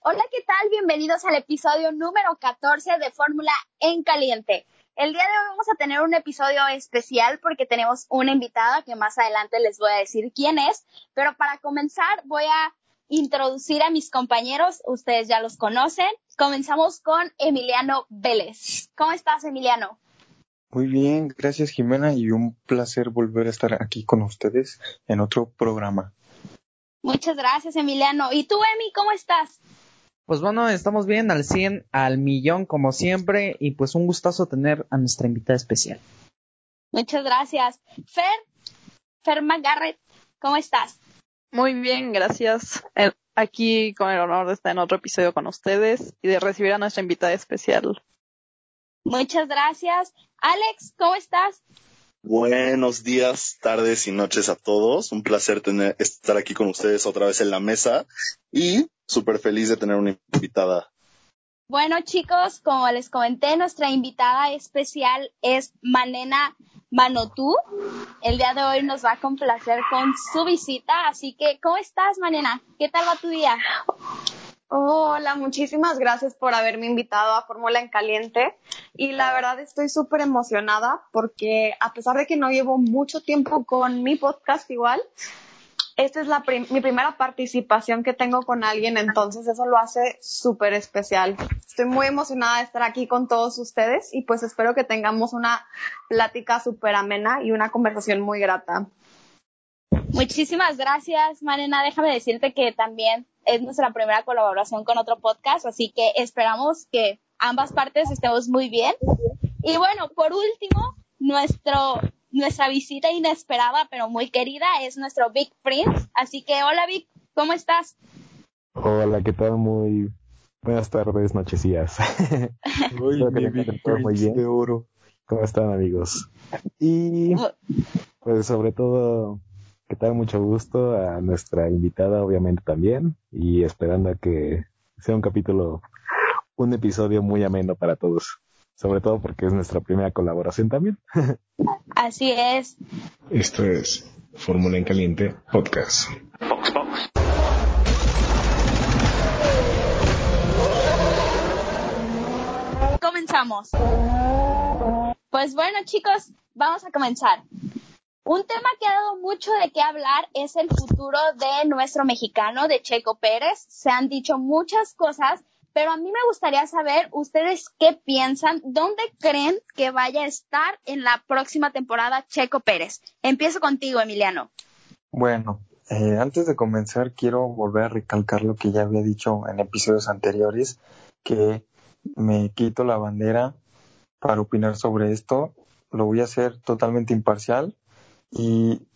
Hola, ¿qué tal? Bienvenidos al episodio número 14 de Fórmula en Caliente. El día de hoy vamos a tener un episodio especial porque tenemos una invitada que más adelante les voy a decir quién es, pero para comenzar voy a introducir a mis compañeros, ustedes ya los conocen. Comenzamos con Emiliano Vélez. ¿Cómo estás, Emiliano? Muy bien, gracias Jimena y un placer volver a estar aquí con ustedes en otro programa. Muchas gracias, Emiliano. ¿Y tú, Emi, cómo estás? Pues bueno, estamos bien al 100, al millón como siempre y pues un gustazo tener a nuestra invitada especial. Muchas gracias. Fer, Fer McGarrett, ¿cómo estás? Muy bien, gracias. Aquí con el honor de estar en otro episodio con ustedes y de recibir a nuestra invitada especial. Muchas gracias. Alex, ¿cómo estás? Buenos días, tardes y noches a todos. Un placer tener, estar aquí con ustedes otra vez en la mesa y súper feliz de tener una invitada. Bueno, chicos, como les comenté, nuestra invitada especial es Manena Manotú. El día de hoy nos va a complacer con su visita, así que, ¿cómo estás, Manena? ¿Qué tal va tu día? Hola, muchísimas gracias por haberme invitado a Fórmula en Caliente. Y la verdad estoy súper emocionada porque a pesar de que no llevo mucho tiempo con mi podcast igual, esta es la mi primera participación que tengo con alguien, entonces eso lo hace súper especial. Estoy muy emocionada de estar aquí con todos ustedes y pues espero que tengamos una plática súper amena y una conversación muy grata. Muchísimas gracias, Manena. Déjame decirte que también es nuestra primera colaboración con otro podcast, así que esperamos que ambas partes estemos muy bien. Y bueno, por último, nuestro, nuestra visita inesperada pero muy querida es nuestro Big Prince. Así que hola Vic, ¿cómo estás? Hola, ¿qué tal? Muy buenas tardes, nochecillas. Uy, mi Big Prince de oro. ¿Cómo están amigos? Y pues sobre todo que tal? Mucho gusto a nuestra invitada, obviamente también, y esperando a que sea un capítulo, un episodio muy ameno para todos, sobre todo porque es nuestra primera colaboración también. Así es. Esto es Fórmula en Caliente Podcast. Box, box. Comenzamos. Pues bueno, chicos, vamos a comenzar. Un tema que ha dado mucho de qué hablar es el futuro de nuestro mexicano, de Checo Pérez. Se han dicho muchas cosas, pero a mí me gustaría saber ustedes qué piensan, dónde creen que vaya a estar en la próxima temporada Checo Pérez. Empiezo contigo, Emiliano. Bueno, eh, antes de comenzar quiero volver a recalcar lo que ya había dicho en episodios anteriores, que me quito la bandera para opinar sobre esto. Lo voy a hacer totalmente imparcial y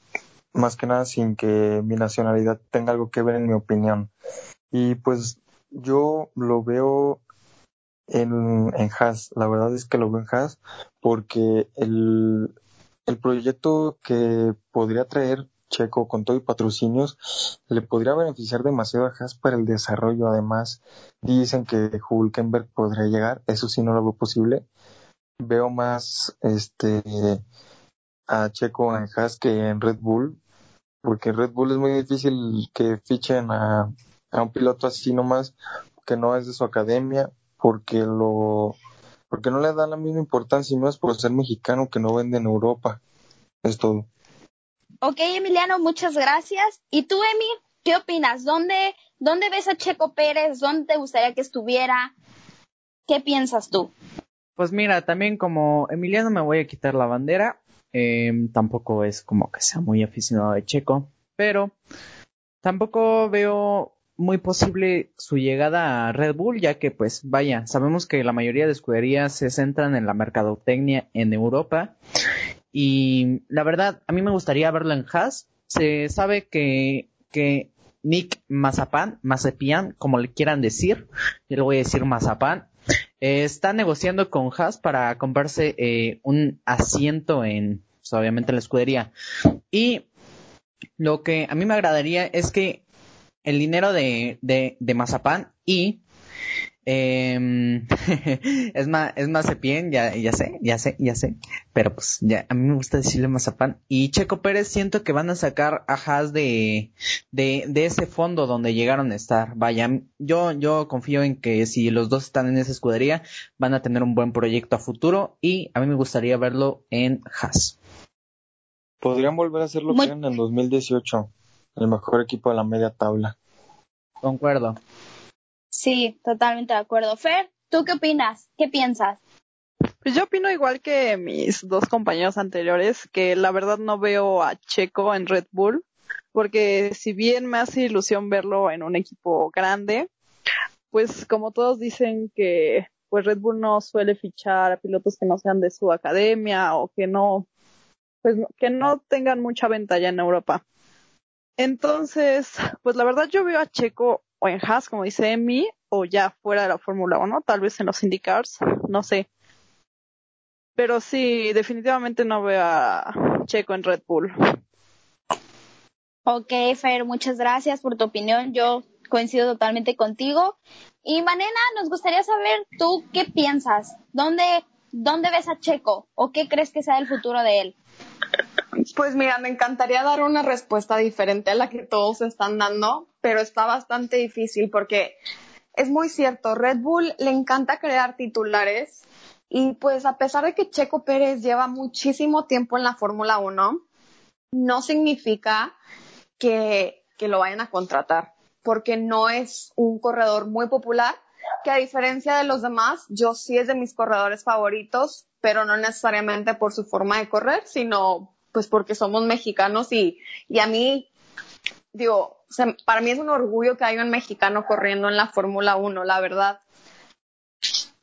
más que nada sin que mi nacionalidad tenga algo que ver en mi opinión. Y pues yo lo veo en, en Haas, la verdad es que lo veo en Haas porque el, el proyecto que podría traer Checo con todo y patrocinios le podría beneficiar demasiado a Haas para el desarrollo. Además, dicen que Hulkenberg podría llegar, eso sí no lo veo posible. Veo más este a Checo en Haas que en Red Bull, porque Red Bull es muy difícil que fichen a, a un piloto así nomás que no es de su academia, porque lo porque no le dan la misma importancia y no es por ser mexicano que no vende en Europa. Es todo. Ok, Emiliano, muchas gracias. ¿Y tú, Emi, qué opinas? ¿Dónde, dónde ves a Checo Pérez? ¿Dónde te gustaría que estuviera? ¿Qué piensas tú? Pues mira, también como Emiliano me voy a quitar la bandera. Eh, tampoco es como que sea muy aficionado de Checo, pero tampoco veo muy posible su llegada a Red Bull, ya que pues vaya, sabemos que la mayoría de escuderías se centran en la mercadotecnia en Europa y la verdad a mí me gustaría verlo en Haas. Se sabe que, que Nick Mazapan, Mazepian, como le quieran decir, yo le voy a decir Mazapan, eh, está negociando con Haas para comprarse eh, un asiento en, pues, obviamente, en la escudería. Y lo que a mí me agradaría es que el dinero de, de, de Mazapán y eh, es más, es Mazepien, ya, ya sé, ya sé, ya sé. Pero pues ya, a mí me gusta decirle Mazapán. Y Checo Pérez siento que van a sacar a Haas de, de, de ese fondo donde llegaron a estar. Vaya, yo, yo confío en que si los dos están en esa escudería, van a tener un buen proyecto a futuro y a mí me gustaría verlo en Haas. Podrían volver a hacer lo Muy- que eran en 2018, el mejor equipo de la media tabla. Concuerdo. Sí, totalmente de acuerdo. Fer, ¿tú qué opinas? ¿Qué piensas? Pues yo opino igual que mis dos compañeros anteriores, que la verdad no veo a Checo en Red Bull, porque si bien me hace ilusión verlo en un equipo grande, pues como todos dicen que pues Red Bull no suele fichar a pilotos que no sean de su academia o que no, pues que no tengan mucha venta ya en Europa. Entonces, pues la verdad yo veo a Checo o en Haas, como dice Emi, o ya fuera de la Fórmula 1, tal vez en los IndyCars, no sé. Pero sí, definitivamente no veo a Checo en Red Bull. Ok, Fer, muchas gracias por tu opinión. Yo coincido totalmente contigo. Y Manena, nos gustaría saber tú qué piensas. ¿Dónde, dónde ves a Checo? ¿O qué crees que sea el futuro de él? Pues mira, me encantaría dar una respuesta diferente a la que todos están dando, pero está bastante difícil porque es muy cierto, Red Bull le encanta crear titulares y pues a pesar de que Checo Pérez lleva muchísimo tiempo en la Fórmula 1, no significa que, que lo vayan a contratar, porque no es un corredor muy popular, que a diferencia de los demás, yo sí es de mis corredores favoritos, pero no necesariamente por su forma de correr, sino pues porque somos mexicanos y, y a mí, digo, para mí es un orgullo que haya un mexicano corriendo en la Fórmula 1, la verdad.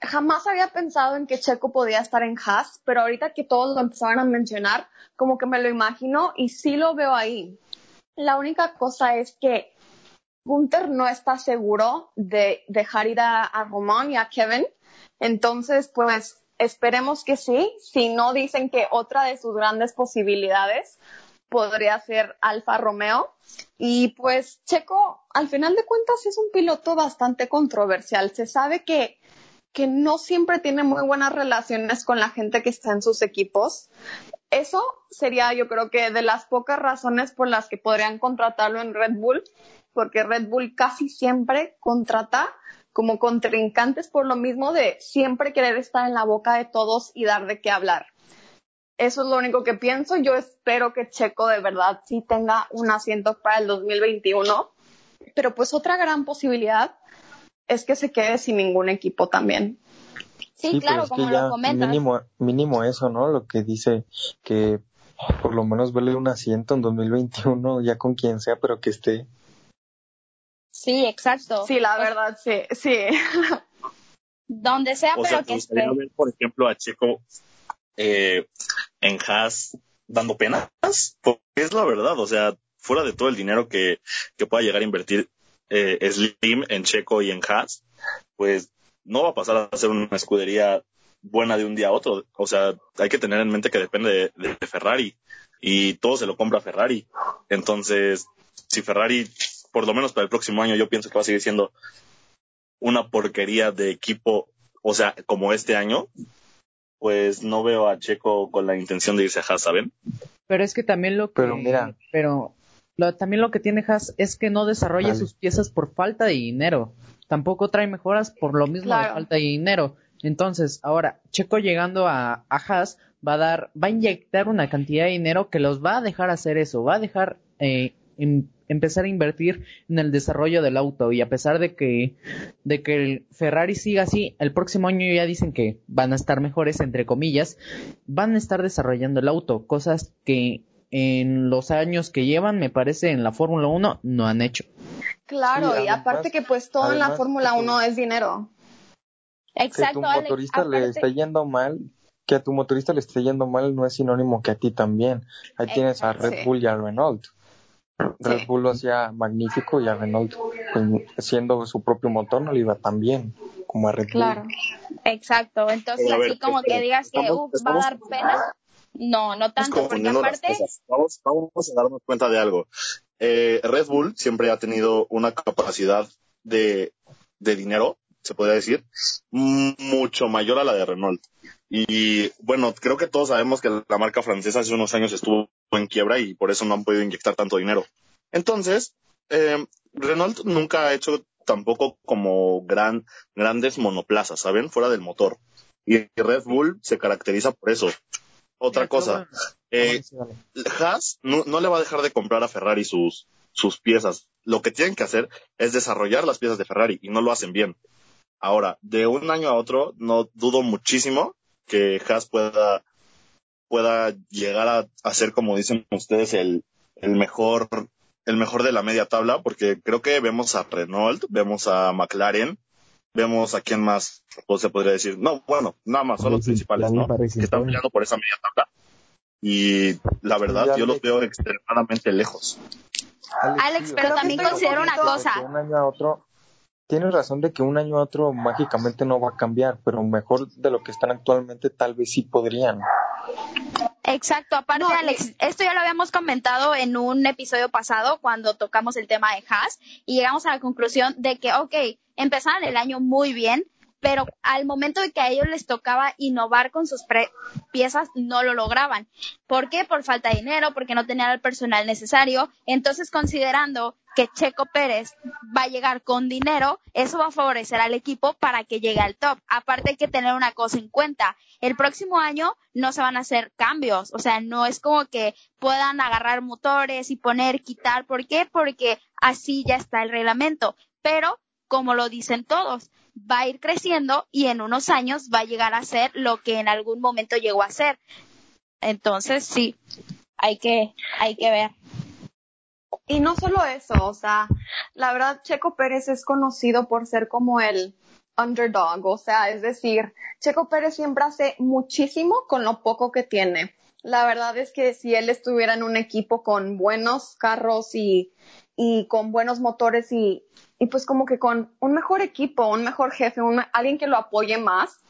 Jamás había pensado en que Checo podía estar en Haas, pero ahorita que todos lo empezaron a mencionar, como que me lo imagino y sí lo veo ahí. La única cosa es que Gunther no está seguro de dejar ir a, a Román y a Kevin. Entonces, pues esperemos que sí. Si no dicen que otra de sus grandes posibilidades podría ser Alfa Romeo. Y pues Checo, al final de cuentas, es un piloto bastante controversial. Se sabe que, que no siempre tiene muy buenas relaciones con la gente que está en sus equipos. Eso sería, yo creo que, de las pocas razones por las que podrían contratarlo en Red Bull, porque Red Bull casi siempre contrata como contrincantes por lo mismo de siempre querer estar en la boca de todos y dar de qué hablar. Eso es lo único que pienso. Yo espero que Checo de verdad sí tenga un asiento para el 2021. Pero pues otra gran posibilidad es que se quede sin ningún equipo también. Sí, claro, como lo comentas. Mínimo, mínimo eso, ¿no? Lo que dice que por lo menos verle un asiento en 2021, ya con quien sea, pero que esté. Sí, exacto. Sí, la verdad, sí, sí. Donde sea, O pero sea, ¿te que esté. ver, por ejemplo, a Checo eh, en Haas dando penas? Porque es la verdad, o sea, fuera de todo el dinero que, que pueda llegar a invertir eh, Slim en Checo y en Haas, pues no va a pasar a ser una escudería buena de un día a otro. O sea, hay que tener en mente que depende de, de Ferrari y todo se lo compra Ferrari. Entonces, si Ferrari, por lo menos para el próximo año, yo pienso que va a seguir siendo una porquería de equipo, o sea, como este año, pues no veo a Checo con la intención de irse a Haas, ¿saben? Pero es que también lo que... Pero mira. Pero lo- también lo que tiene Haas es que no desarrolla Vale. sus piezas por falta de dinero. Tampoco trae mejoras por lo mismo de Claro. falta de dinero. Entonces, ahora, Checo llegando a, a Haas va a dar, va a inyectar una cantidad de dinero que los va a dejar hacer eso, va a dejar eh, em- empezar a invertir en el desarrollo del auto y a pesar de que de que el Ferrari siga así, el próximo año ya dicen que van a estar mejores entre comillas, van a estar desarrollando el auto, cosas que en los años que llevan, me parece, en la Fórmula 1 no han hecho. Claro, Sí, y además- aparte que pues todo en la Fórmula que tu- 1 es dinero. Que Exacto, tu Alex. motorista le está yendo mal, que a tu motorista le esté yendo mal no es sinónimo que a ti también. Ahí tienes a Exacto. Red Sí. Bull y a Renault. Red Bull lo hacía magnífico y a Renault, pues, siendo su propio motor, no le iba tan bien como a Red Bull. Claro, exacto. Entonces, Pero a ver, así como que digas que "Uf, va a dar pena. No, no tanto, porque aparte. Vamos, vamos a darnos cuenta de algo. Eh, Red Bull siempre ha tenido una capacidad de, de dinero, se podría decir, mucho mayor a la de Renault. Y bueno, creo que todos sabemos que la marca francesa hace unos años estuvo en quiebra y por eso no han podido inyectar tanto dinero. Entonces, eh, Renault nunca ha hecho tampoco como gran, grandes monoplazas, ¿saben? Fuera del motor. Y Red Bull se caracteriza por eso. Otra cosa, eh. Haas no, no le va a dejar de comprar a Ferrari sus, sus piezas. Lo que tienen que hacer es desarrollar las piezas de Ferrari y no lo hacen bien. Ahora, de un año a otro, no dudo muchísimo que Haas pueda, pueda llegar a, a ser, como dicen ustedes, el, el mejor, el mejor de la media tabla, porque creo que vemos a Renault, vemos a McLaren, vemos a quién más, pues se podría decir. No, bueno, nada más, son los principales, ¿no? Que están peleando por esa media tabla. Y la verdad, Sí, yo los Alex. veo extremadamente lejos. Alex, sí, pero también considero una de cosa. que un año a otro, tienes razón de que un año a otro mágicamente no va a cambiar, pero mejor de lo que están actualmente tal vez sí podrían. Exacto, aparte No, Alex, esto ya lo habíamos comentado en un episodio pasado cuando tocamos el tema de Haas y llegamos a la conclusión de que, ok, empezaron el año muy bien, pero al momento de que a ellos les tocaba innovar con sus pre- piezas, no lo lograban. ¿Por qué? Por falta de dinero, porque no tenían el personal necesario. Entonces, considerando que Checo Pérez va a llegar con dinero, eso va a favorecer al equipo para que llegue al top. Aparte hay que tener una cosa en cuenta. El próximo año no se van a hacer cambios. O sea, no es como que puedan agarrar motores y poner, quitar. ¿Por qué? Porque así ya está el reglamento. Pero, como lo dicen todos, va a ir creciendo y en unos años va a llegar a ser lo que en algún momento llegó a ser. Entonces, sí, hay que, hay que ver. Y no solo eso, o sea, la verdad Checo Pérez es conocido por ser como el underdog, o sea, es decir, Checo Pérez siempre hace muchísimo con lo poco que tiene. La verdad es que si él estuviera en un equipo con buenos carros y, y con buenos motores y, y pues como que con un mejor equipo, un mejor jefe, un, alguien que lo apoye más,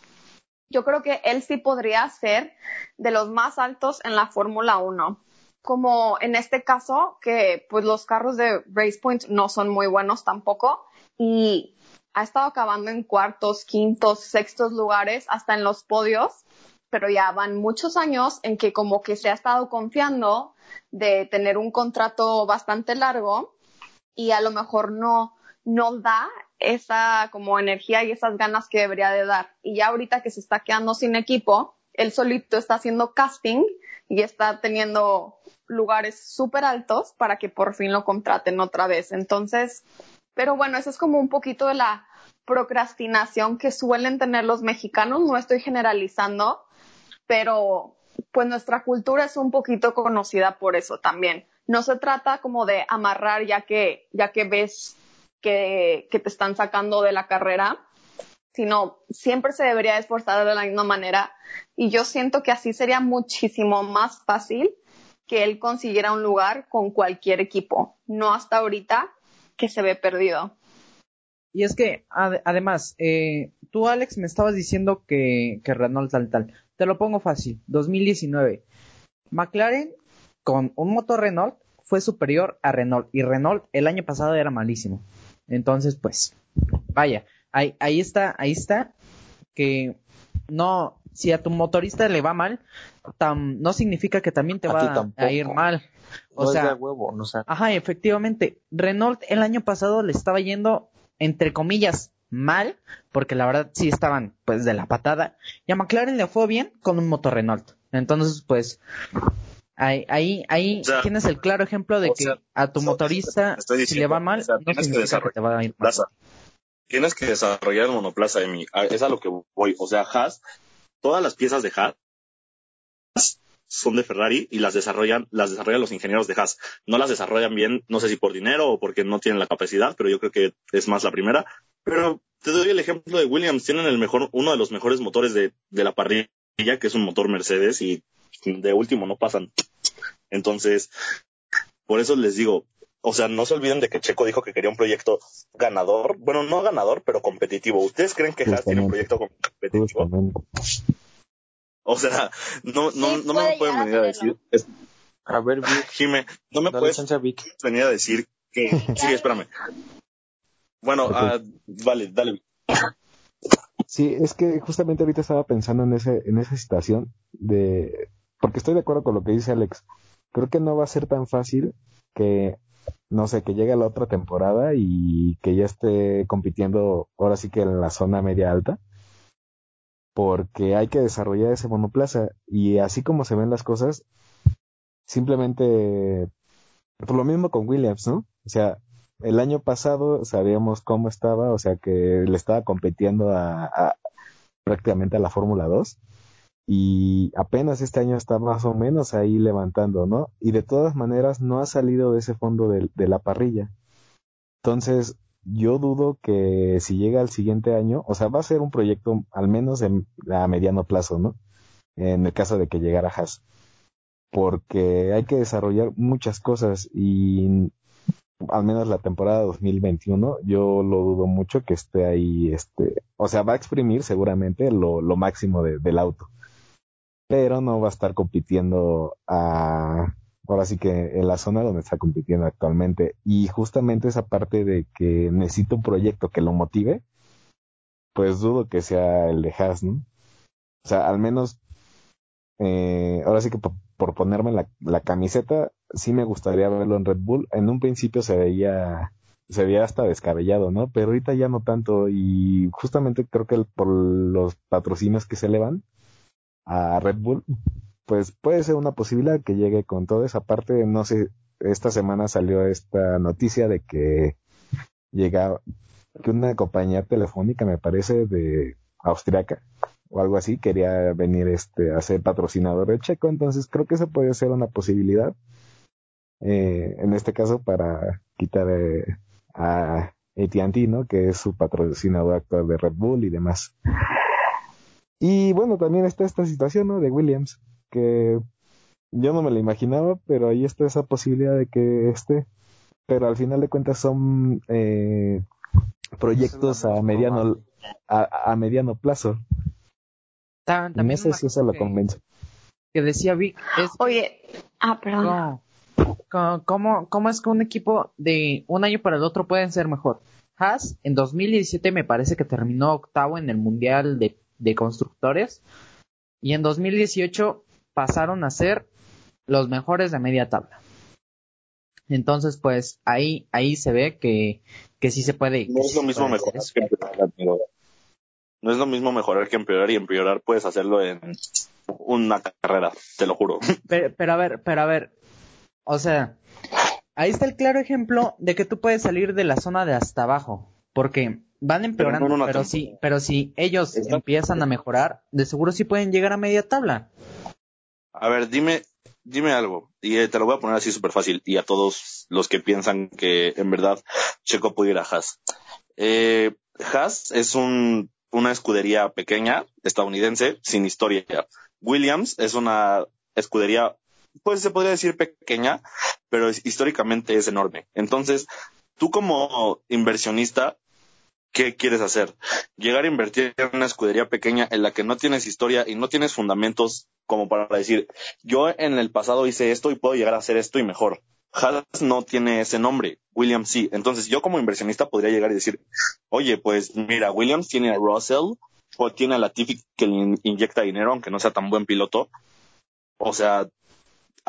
yo creo que él sí podría ser de los más altos en la Fórmula 1 como en este caso, que pues los carros de Race Point no son muy buenos tampoco y ha estado acabando en cuartos, quintos, sextos lugares, hasta en los podios, pero ya van muchos años en que como que se ha estado confiando de tener un contrato bastante largo y a lo mejor no, no da esa como energía y esas ganas que debería de dar. Y ya ahorita que se está quedando sin equipo, él solito está haciendo casting y está teniendo lugares súper altos para que por fin lo contraten otra vez. Entonces, pero bueno, eso es como un poquito de la procrastinación que suelen tener los mexicanos, no estoy generalizando, pero pues nuestra cultura es un poquito conocida por eso también. No se trata como de amarrar ya que, ya que ves que, que te están sacando de la carrera, sino siempre se debería esforzar de la misma manera. Y yo siento que así sería muchísimo más fácil que él consiguiera un lugar con cualquier equipo, no hasta ahorita que se ve perdido. Y es que, ad- además, eh, tú, Alex, me estabas diciendo que, que Renault tal, tal. Te lo pongo fácil. 2019. McLaren, con un motor Renault, fue superior a Renault. Y Renault el año pasado era malísimo. Entonces, pues, vaya. Ahí, ahí está, ahí está. Que no, si a tu motorista le va mal, tam- no significa que también te A va a- ir mal. O no sea, es de huevo, no sé. Ajá, efectivamente. Renault el año pasado le estaba yendo, entre comillas, mal, porque la verdad sí estaban, pues, de la patada. Y a McLaren le fue bien con un motor Renault. Entonces, pues, ahí, ahí, ahí O sea, tienes el claro ejemplo de que sea, a tu motorista, si le va mal, o sea, no tienes que significa que te va a ir mal. Plaza. Tienes que desarrollar el monoplaza, Emi. A- Es a lo que voy. O sea, Haas, todas las piezas de Haas son de Ferrari y las desarrollan, las desarrollan los ingenieros de Haas. No las desarrollan bien, no sé si por dinero o porque no tienen la capacidad, pero yo creo que es más la primera. Pero te doy el ejemplo de Williams. Tienen el mejor, uno de los mejores motores de, de la parrilla, que es un motor Mercedes y de último no pasan. Entonces, por eso les digo, o sea, no se olviden de que Checo dijo que quería un proyecto ganador. Bueno, no ganador, pero competitivo. ¿Ustedes creen que Haas tiene un proyecto competitivo? Justamente. O sea, no, no, Sí, no me pueden a venir a decir, es- A ver, Vic, Jime, no me dale puedes chance venir a decir que, sí, espérame. Bueno, ah, vale, dale. Sí, es que justamente ahorita estaba pensando en ese, en esa situación de, porque estoy de acuerdo con lo que dice Alex. Creo que no va a ser tan fácil que, no sé, que llegue la otra temporada y que ya esté compitiendo ahora sí que en la zona media alta, porque hay que desarrollar ese monoplaza y así como se ven las cosas, simplemente, por lo mismo con Williams, ¿no? O sea, el año pasado sabíamos cómo estaba, o sea que le estaba compitiendo a, a- prácticamente a la Fórmula 2 y apenas este año está más o menos ahí levantando, ¿no? Y de todas maneras no ha salido de ese fondo de, la parrilla. Entonces, yo dudo que si llega al siguiente año, o sea, va a ser un proyecto al menos en- a mediano plazo, ¿no? En el caso de que llegara Haas. Porque hay que desarrollar muchas cosas y al menos la temporada 2021, yo lo dudo mucho que esté ahí, este, o sea, va a exprimir seguramente lo, lo máximo de- del auto, pero no va a estar compitiendo a, ahora sí que en la zona donde está compitiendo actualmente. Y justamente esa parte de que necesita un proyecto que lo motive, pues dudo que sea el de Haas, ¿no? O sea, al menos, eh, ahora sí que por, ponerme la, la camiseta, sí me gustaría verlo en Red Bull. En un principio se veía, se veía hasta descabellado, ¿no? Pero ahorita ya no tanto y justamente creo que el- por los patrocinios que se le van a Red Bull, pues puede ser una posibilidad que llegue con toda esa parte. No sé, esta semana salió esta noticia de que llegaba, que una compañía telefónica, me parece, de austriaca o algo así, quería venir este a ser patrocinador de Checo, entonces creo que eso puede ser una posibilidad. eh, en este caso para quitar eh, a AT&T, ¿no? Que es su patrocinador actual de Red Bull y demás. Y bueno, también está esta situación, ¿no? De Williams, que yo no me la imaginaba, pero ahí está esa posibilidad de que esté. Pero al final de cuentas son eh, proyectos a mediano a, a mediano plazo. Ta- No también sé si eso lo que- convence. Que decía Vic es Oye, ah, perdón. ¿Cómo, ¿Cómo es que un equipo de un año para el otro pueden ser mejor? Haas en 2017 me parece que terminó octavo en el Mundial de, de Constructores y en 2018 pasaron a ser los mejores de media tabla. Entonces, pues ahí, ahí se ve que, que sí se puede. No es lo mismo mejorar que empeorar, amigo. No es lo mismo mejorar que empeorar y empeorar puedes hacerlo en una carrera, te lo juro. Pero, pero a ver, pero a ver, o sea, ahí está el claro ejemplo de que tú puedes salir de la zona de hasta abajo, porque van empeorando, no pero, sí, temporada. pero si ellos empiezan a mejorar, de seguro sí pueden llegar a media tabla. A ver, dime, dime algo, y eh, te lo voy a poner así súper fácil, y a todos los que piensan que en verdad Checo puede ir a Haas. Eh, Haas es un, una escudería pequeña, estadounidense, sin historia. Williams es una escudería, pues se podría decir pequeña, pero es- históricamente es enorme. Entonces, tú como inversionista, ¿qué quieres hacer? Llegar a invertir en una escudería pequeña en la que no tienes historia y no tienes fundamentos como para decir, yo en el pasado hice esto y puedo llegar a hacer esto y mejor. Haas no tiene ese nombre, Williams sí. Entonces yo como inversionista podría llegar y decir, oye, pues mira, Williams tiene a Russell o tiene a Latifi que le in- inyecta dinero, aunque no sea tan buen piloto. O sea,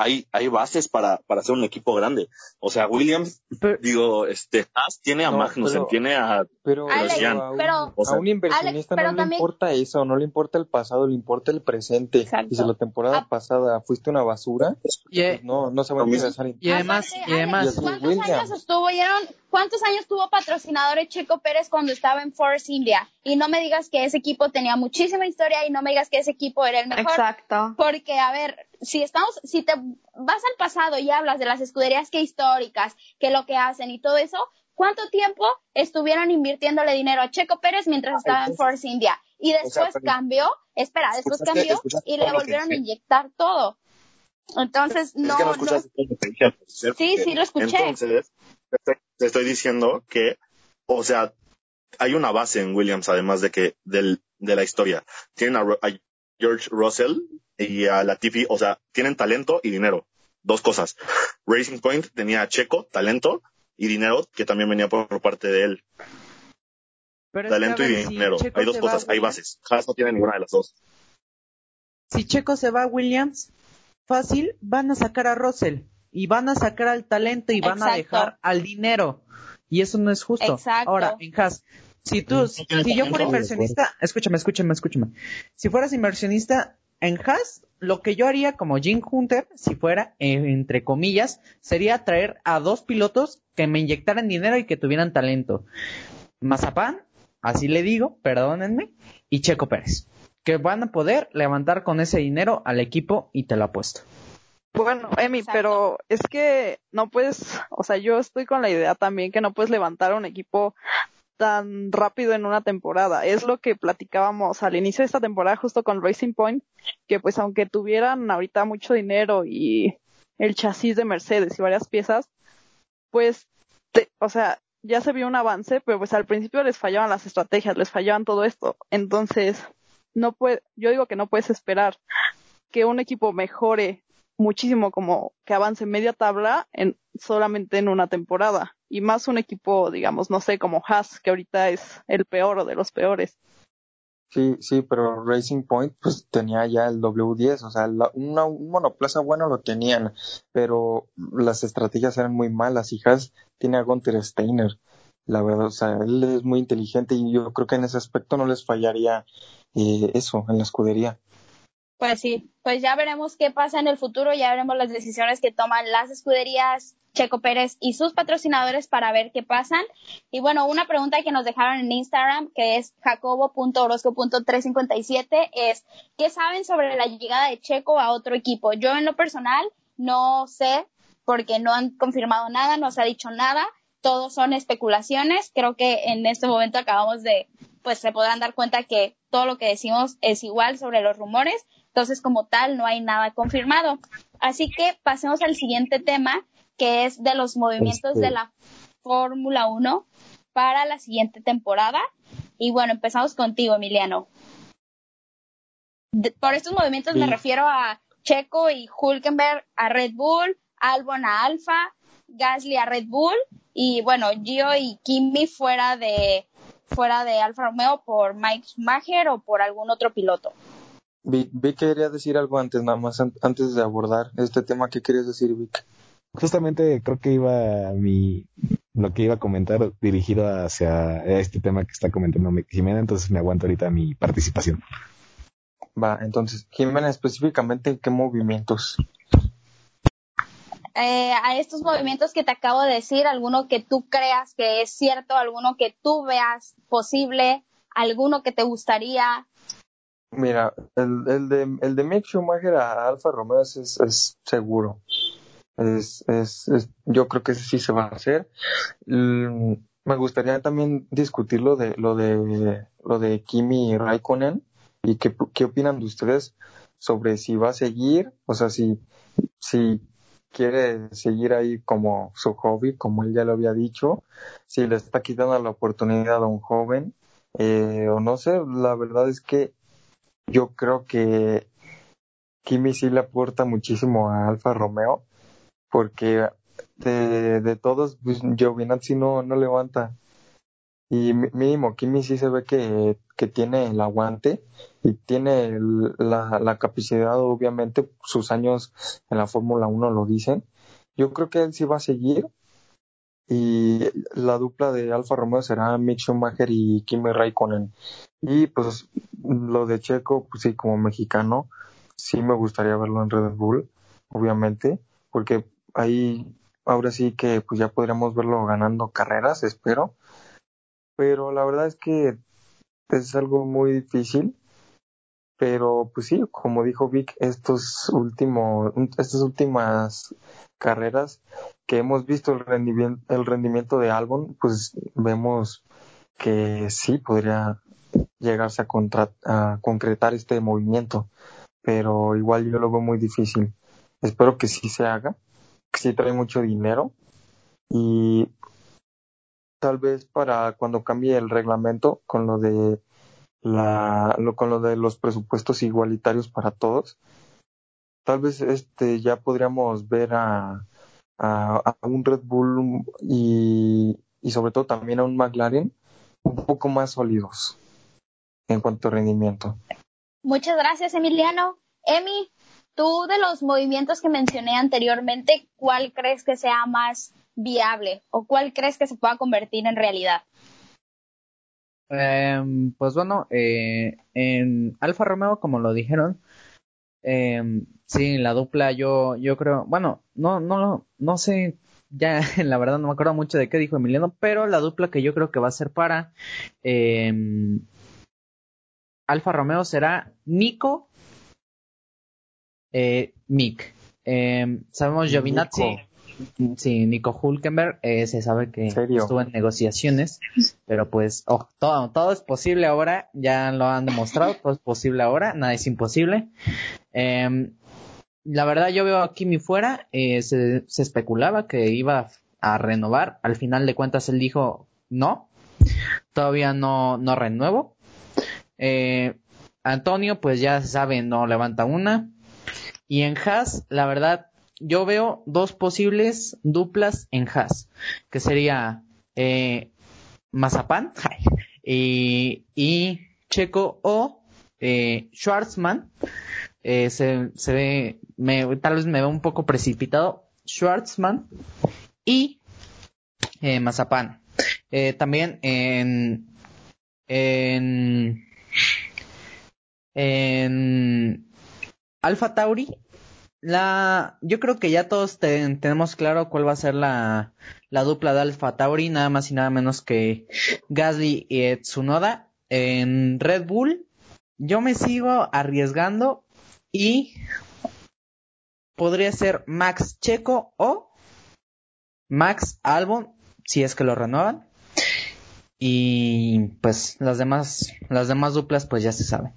hay, hay bases para, para hacer un equipo grande. O sea, Williams, Pero- digo, este, Haas tiene a No, Magnussen, pero- tiene a Pero, Alex, pero a, un, pero- O sea, a un inversionista Alex, pero no le también- importa eso, no le importa el pasado, le importa el presente. Exacto. Y si la temporada Ah. pasada fuiste una basura, Y, pues no, no se va a interesar y además, y además, ¿cuántos Williams. años estuvieron, cuántos años tuvo patrocinadores Checo Pérez cuando estaba en Force India? Y no me digas que ese equipo tenía muchísima historia y no me digas que ese equipo era el mejor. Exacto. Porque, a ver, si estamos, si te vas al pasado y hablas de las escuderías que históricas, que lo que hacen y todo eso, ¿cuánto tiempo estuvieron invirtiéndole dinero a Checo Pérez mientras estaba en Force India? Y después cambió, espera, después ¿Escuchaste- cambió y le volvieron a inyectar todo. Entonces, no. es que no escuchaste dije Sí, sí, lo escuché. Entonces, te estoy diciendo que, o sea, hay una base en Williams, además de que del, de la historia. Tienen a, a George Russell y a Latifi, o sea, tienen talento y dinero. Dos cosas. Racing Point tenía a Checo, talento y dinero, que también venía por, parte de él. Pero es que, a Talento y si dinero. Hay dos va cosas, hay bases. Haas no tiene ninguna de las dos. Si Checo se va a Williams, fácil, van a sacar a Russell y van a sacar al talento y van a dejar al dinero. Y eso no es justo. Exacto. Ahora, en Haas, si tú, si, si yo fuera inversionista, escúchame, escúchame, escúchame. Si fueras inversionista en Haas, lo que yo haría como Jim Hunter, si fuera, eh, entre comillas, sería traer a dos pilotos que me inyectaran dinero y que tuvieran talento. Mazapán, así le digo, perdónenme, y Checo Pérez, que van a poder levantar con ese dinero al equipo y te lo apuesto. Bueno, Emi, Exacto. pero es que no puedes, o sea, yo estoy con la idea también que no puedes levantar un equipo tan rápido en una temporada. Es lo que platicábamos al inicio de esta temporada justo con Racing Point, que pues aunque tuvieran ahorita mucho dinero y el chasis de Mercedes y varias piezas, pues, te- o sea, ya se vio un avance, pero pues al principio les fallaban las estrategias, les fallaban todo esto. Entonces, no puede, yo digo que no puedes esperar que un equipo mejore muchísimo como que avance media tabla en solamente en una temporada y más un equipo digamos no sé como Haas que ahorita es el peor o de los peores Sí, sí, pero Racing Point pues tenía ya el W10, o sea, una- un monoplaza bueno lo tenían, pero las estrategias eran muy malas y Haas tiene a Gunther Steiner, la verdad, o sea, él es muy inteligente y yo creo que en ese aspecto no les fallaría eh, eso en la escudería. Pues sí, pues ya veremos qué pasa en el futuro, ya veremos las decisiones que toman las escuderías Checo Pérez y sus patrocinadores para ver qué pasan. Y bueno, una pregunta que nos dejaron en Instagram, que es jacobo.orozco.357, es ¿qué saben sobre la llegada de Checo a otro equipo? Yo en lo personal no sé, porque no han confirmado nada, no se ha dicho nada, todo son especulaciones. Creo que en este momento acabamos de, pues se podrán dar cuenta que todo lo que decimos es igual sobre los rumores. Entonces, como tal, no hay nada confirmado. Así que pasemos al siguiente tema, que es de los movimientos Este- de la Fórmula 1 para la siguiente temporada. Y bueno, empezamos contigo, Emiliano. De- por estos movimientos me refiero a Checo y Hulkenberg a Red Bull, Albon a Alfa, Gasly a Red Bull y bueno, Gio y Kimi fuera de fuera de Alfa Romeo por Mike Schumacher o por algún otro piloto. Vic, Vic quería decir algo antes, nada más an- antes de abordar este tema, ¿qué querías decir, Vic? Justamente creo que iba mi lo que iba a comentar dirigido hacia este tema que está comentando mi- Jimena, entonces me aguanto ahorita mi participación. Va, entonces, Jimena, específicamente, ¿qué movimientos? Eh, a estos movimientos que te acabo de decir, alguno que tú creas que es cierto, alguno que tú veas posible, alguno que te gustaría. Mira, el, el de el de Mick Schumacher a Alfa Romeo es, es, seguro. Es, es, es- yo creo que sí se va a hacer. Mm, me gustaría también discutir lo de lo de lo de Kimi Raikkonen y qué, qué opinan de ustedes sobre si va a seguir, o sea, si si quiere seguir ahí como su hobby, como él ya lo había dicho, si le está quitando la oportunidad a un joven, eh, o no sé, la verdad es que yo creo que Kimi sí le aporta muchísimo a Alfa Romeo, porque de, todos, pues, Giovinazzi no, no levanta. Y mínimo, Kimi sí se ve que, que tiene el aguante y tiene la, la capacidad, obviamente, sus años en la Fórmula 1 lo dicen. Yo creo que él sí va a seguir y la dupla de Alfa Romeo será Mick Schumacher y Kimi Raikkonen. Y pues lo de Checo, pues sí, como mexicano, sí me gustaría verlo en Red Bull, obviamente, porque ahí ahora sí que pues ya podríamos verlo ganando carreras, espero. Pero la verdad es que es algo muy difícil. Pero pues sí, como dijo Vic, estos últimos, estas últimas carreras que hemos visto el rendimiento, el rendimiento de Albon, pues vemos que sí podría llegarse a, concretar este movimiento, pero igual yo lo veo muy difícil. espero que sí se haga, que sí trae mucho dinero y tal vez para cuando cambie el reglamento con lo de la lo, con lo de los presupuestos igualitarios para todos tal vez este ya podríamos ver a, a, un Red Bull y, y sobre todo también a un McLaren un poco más sólidos en cuanto a rendimiento. Muchas gracias, Emiliano. Emi, tú de los movimientos que mencioné anteriormente, ¿cuál crees que sea más viable o cuál crees que se pueda convertir en realidad? Eh, pues bueno, eh, en Alfa Romeo, como lo dijeron, eh, sí, la dupla yo, yo creo, bueno, no, no, no sé, ya la verdad no me acuerdo mucho de qué dijo Emiliano, pero la dupla que yo creo que va a ser para eh, Alfa Romeo será Nico, eh, Mick. Sabemos Giovinazzi. Nico. Sí, Nico Hulkenberg, eh, se sabe que estuvo en negociaciones, pero pues oh, todo, todo es posible ahora, ya lo han demostrado, todo es posible ahora, nada es imposible. Eh, la verdad yo veo a Kimi fuera, eh, se, se especulaba que iba a renovar, al final de cuentas él dijo no, todavía no, no renuevo. Eh, Antonio pues ya se sabe, no levanta una. Y en Haas, la verdad, yo veo dos posibles duplas en Haas, que sería eh, Mazapán y, y Checo o eh, Schwartzman. Eh, se, se ve, me, tal vez me veo un poco precipitado. Schwartzman y eh, Mazapán. Eh, también en, en, en Alpha Tauri, la, yo creo que ya todos te- tenemos claro cuál va a ser la, la dupla de Alpha Tauri, nada más y nada menos que Gasly y Tsunoda. En Red Bull, yo me sigo arriesgando y podría ser Max Checo o Max Albon, si es que lo renuevan. Y pues las demás, las demás duplas pues ya se sabe.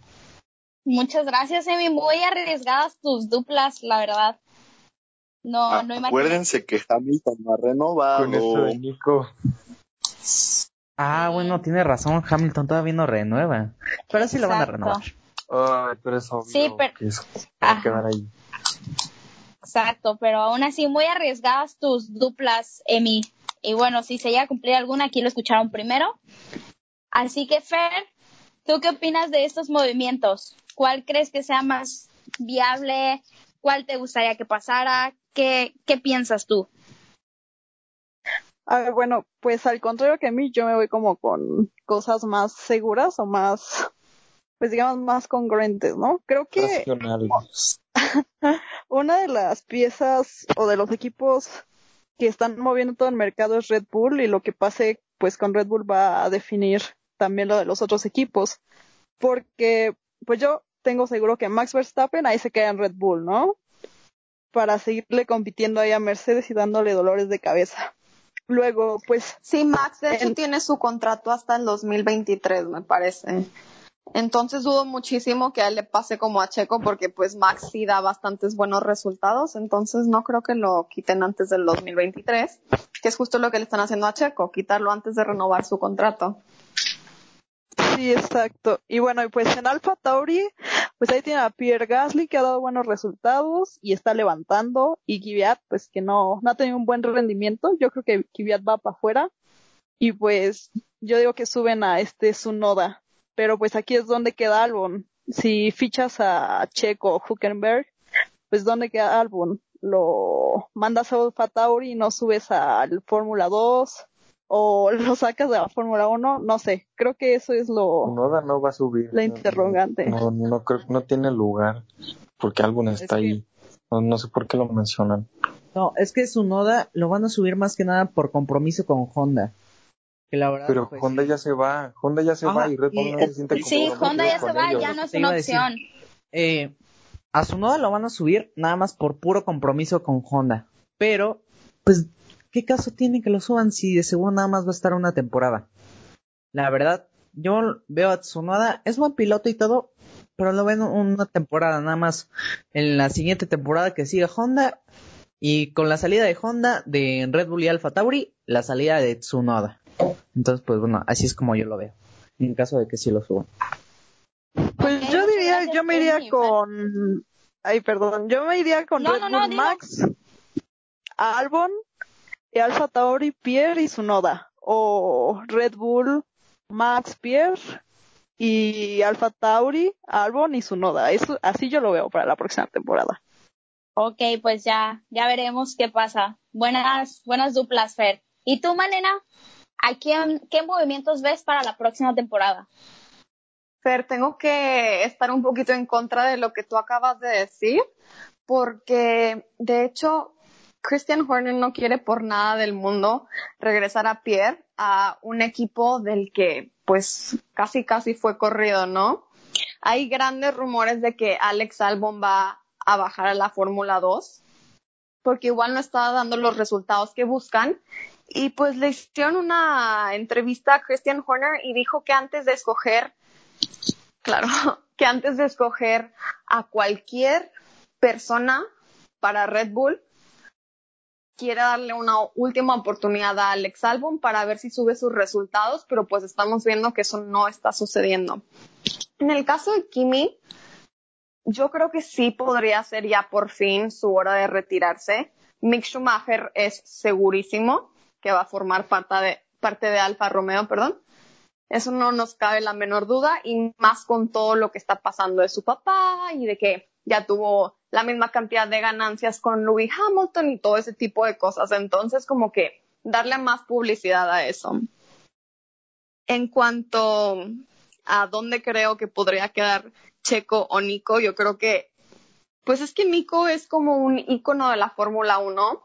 Muchas gracias, Emi. Muy arriesgadas tus duplas, la verdad. No, no imaginé. Acuérdense que Hamilton no ha renovado. Con eso de Nico. Ah, bueno, tiene razón, Hamilton todavía no renueva. Pero sí lo van a Exacto. renovar. Ay, pero es obvio Sí, pero- que eso va a Ajá. quedar ahí. Exacto, pero aún así muy arriesgadas tus duplas, Emi. Y bueno, si se llega a cumplir alguna, aquí lo escucharon primero. Así que, Fer, ¿tú qué opinas de estos movimientos? ¿Cuál crees que sea más viable? ¿Cuál te gustaría que pasara? ¿Qué, qué piensas tú? A ver, bueno, pues al contrario que a mí, yo me voy como con cosas más seguras o más, pues digamos, más congruentes, ¿no? Creo que una de las piezas o de los equipos que están moviendo todo el mercado es Red Bull y lo que pase pues con Red Bull va a definir también lo de los otros equipos. Porque pues yo tengo seguro que Max Verstappen ahí se queda en Red Bull, ¿no? Para seguirle compitiendo ahí a Mercedes y dándole dolores de cabeza. Luego, pues Sí, Max, de hecho, En- tiene su contrato hasta el 2023, me parece. Entonces dudo muchísimo que a él le pase como a Checo, porque pues Max sí da bastantes buenos resultados, entonces no creo que lo quiten antes del 2023, que es justo lo que le están haciendo a Checo, quitarlo antes de renovar su contrato. Sí, exacto. Y bueno, pues en Alpha Tauri, pues ahí tiene a Pierre Gasly que ha dado buenos resultados y está levantando y Kvyat pues que no, no ha tenido un buen rendimiento. Yo creo que Kvyat va para afuera y pues yo digo que suben a este Sunoda. Pero pues aquí es donde queda Albon. Si fichas a Checo o Huckenberg, pues ¿dónde queda Albon? ¿Lo mandas a Alpha Tauri y no subes al Fórmula 2? ¿O lo sacas de la Fórmula 1? No sé, creo que eso es lo... Noda no va a subir. La No, interrogante. No, no creo no tiene lugar porque Albon está que- ahí. No, no sé por qué lo mencionan. No, es que su Noda lo van a subir más que nada por compromiso con Honda. Que la verdad, Pero pues, Honda ya se va, Honda ya se Ajá, va y Red Bull y- no se siente Sí, Honda ya se con va, ellos. ya no es una a decir. opción. eh, a su Noda lo van a subir nada más por puro compromiso con Honda. Pero, pues, ¿qué caso tiene que lo suban si de seguro nada más va a estar una temporada? La verdad, yo veo a Tsunoda, es buen piloto y todo, pero lo ven una temporada nada más. En la siguiente temporada que siga Honda y con la salida de Honda de Red Bull y Alfa Tauri, la salida de Tsunoda. Entonces, pues bueno, así es como yo lo veo. En caso de que sí lo suban. Pues yo diría, yo me iría con, ay, perdón, yo me iría con Red Bull Max, Albon, Alfa Tauri, Pierre y Tsunoda. O Red Bull, Max, Pierre y Alfa Tauri, Albon y Tsunoda. Eso, así yo lo veo para la próxima temporada. Ok, pues ya, ya veremos qué pasa. Buenas, buenas duplas, Fer. ¿Y tú, Malena? ¿A quién, qué movimientos ves para la próxima temporada? Fer, tengo que estar un poquito en contra de lo que tú acabas de decir, porque de hecho Christian Horner no quiere por nada del mundo regresar a Pierre a un equipo del que pues casi casi fue corrido, ¿no? Hay grandes rumores de que Alex Albon va a bajar a la Fórmula 2 porque igual no está dando los resultados que buscan. Y pues le hicieron una entrevista a Christian Horner y dijo que antes de escoger, claro, que antes de escoger a cualquier persona para Red Bull, quiere darle una última oportunidad a Alex Albon para ver si sube sus resultados, pero pues estamos viendo que eso no está sucediendo. En el caso de Kimi, yo creo que sí podría ser ya por fin su hora de retirarse. Mick Schumacher es segurísimo que va a formar parte de, parte de Alfa Romeo, perdón. Eso no nos cabe la menor duda y más con todo lo que está pasando de su papá y de que ya tuvo la misma cantidad de ganancias con Louis Hamilton y todo ese tipo de cosas. Entonces, como que darle más publicidad a eso. En cuanto a dónde creo que podría quedar Checo o Nico, yo creo que, pues es que Nico es como un icono de la Fórmula 1,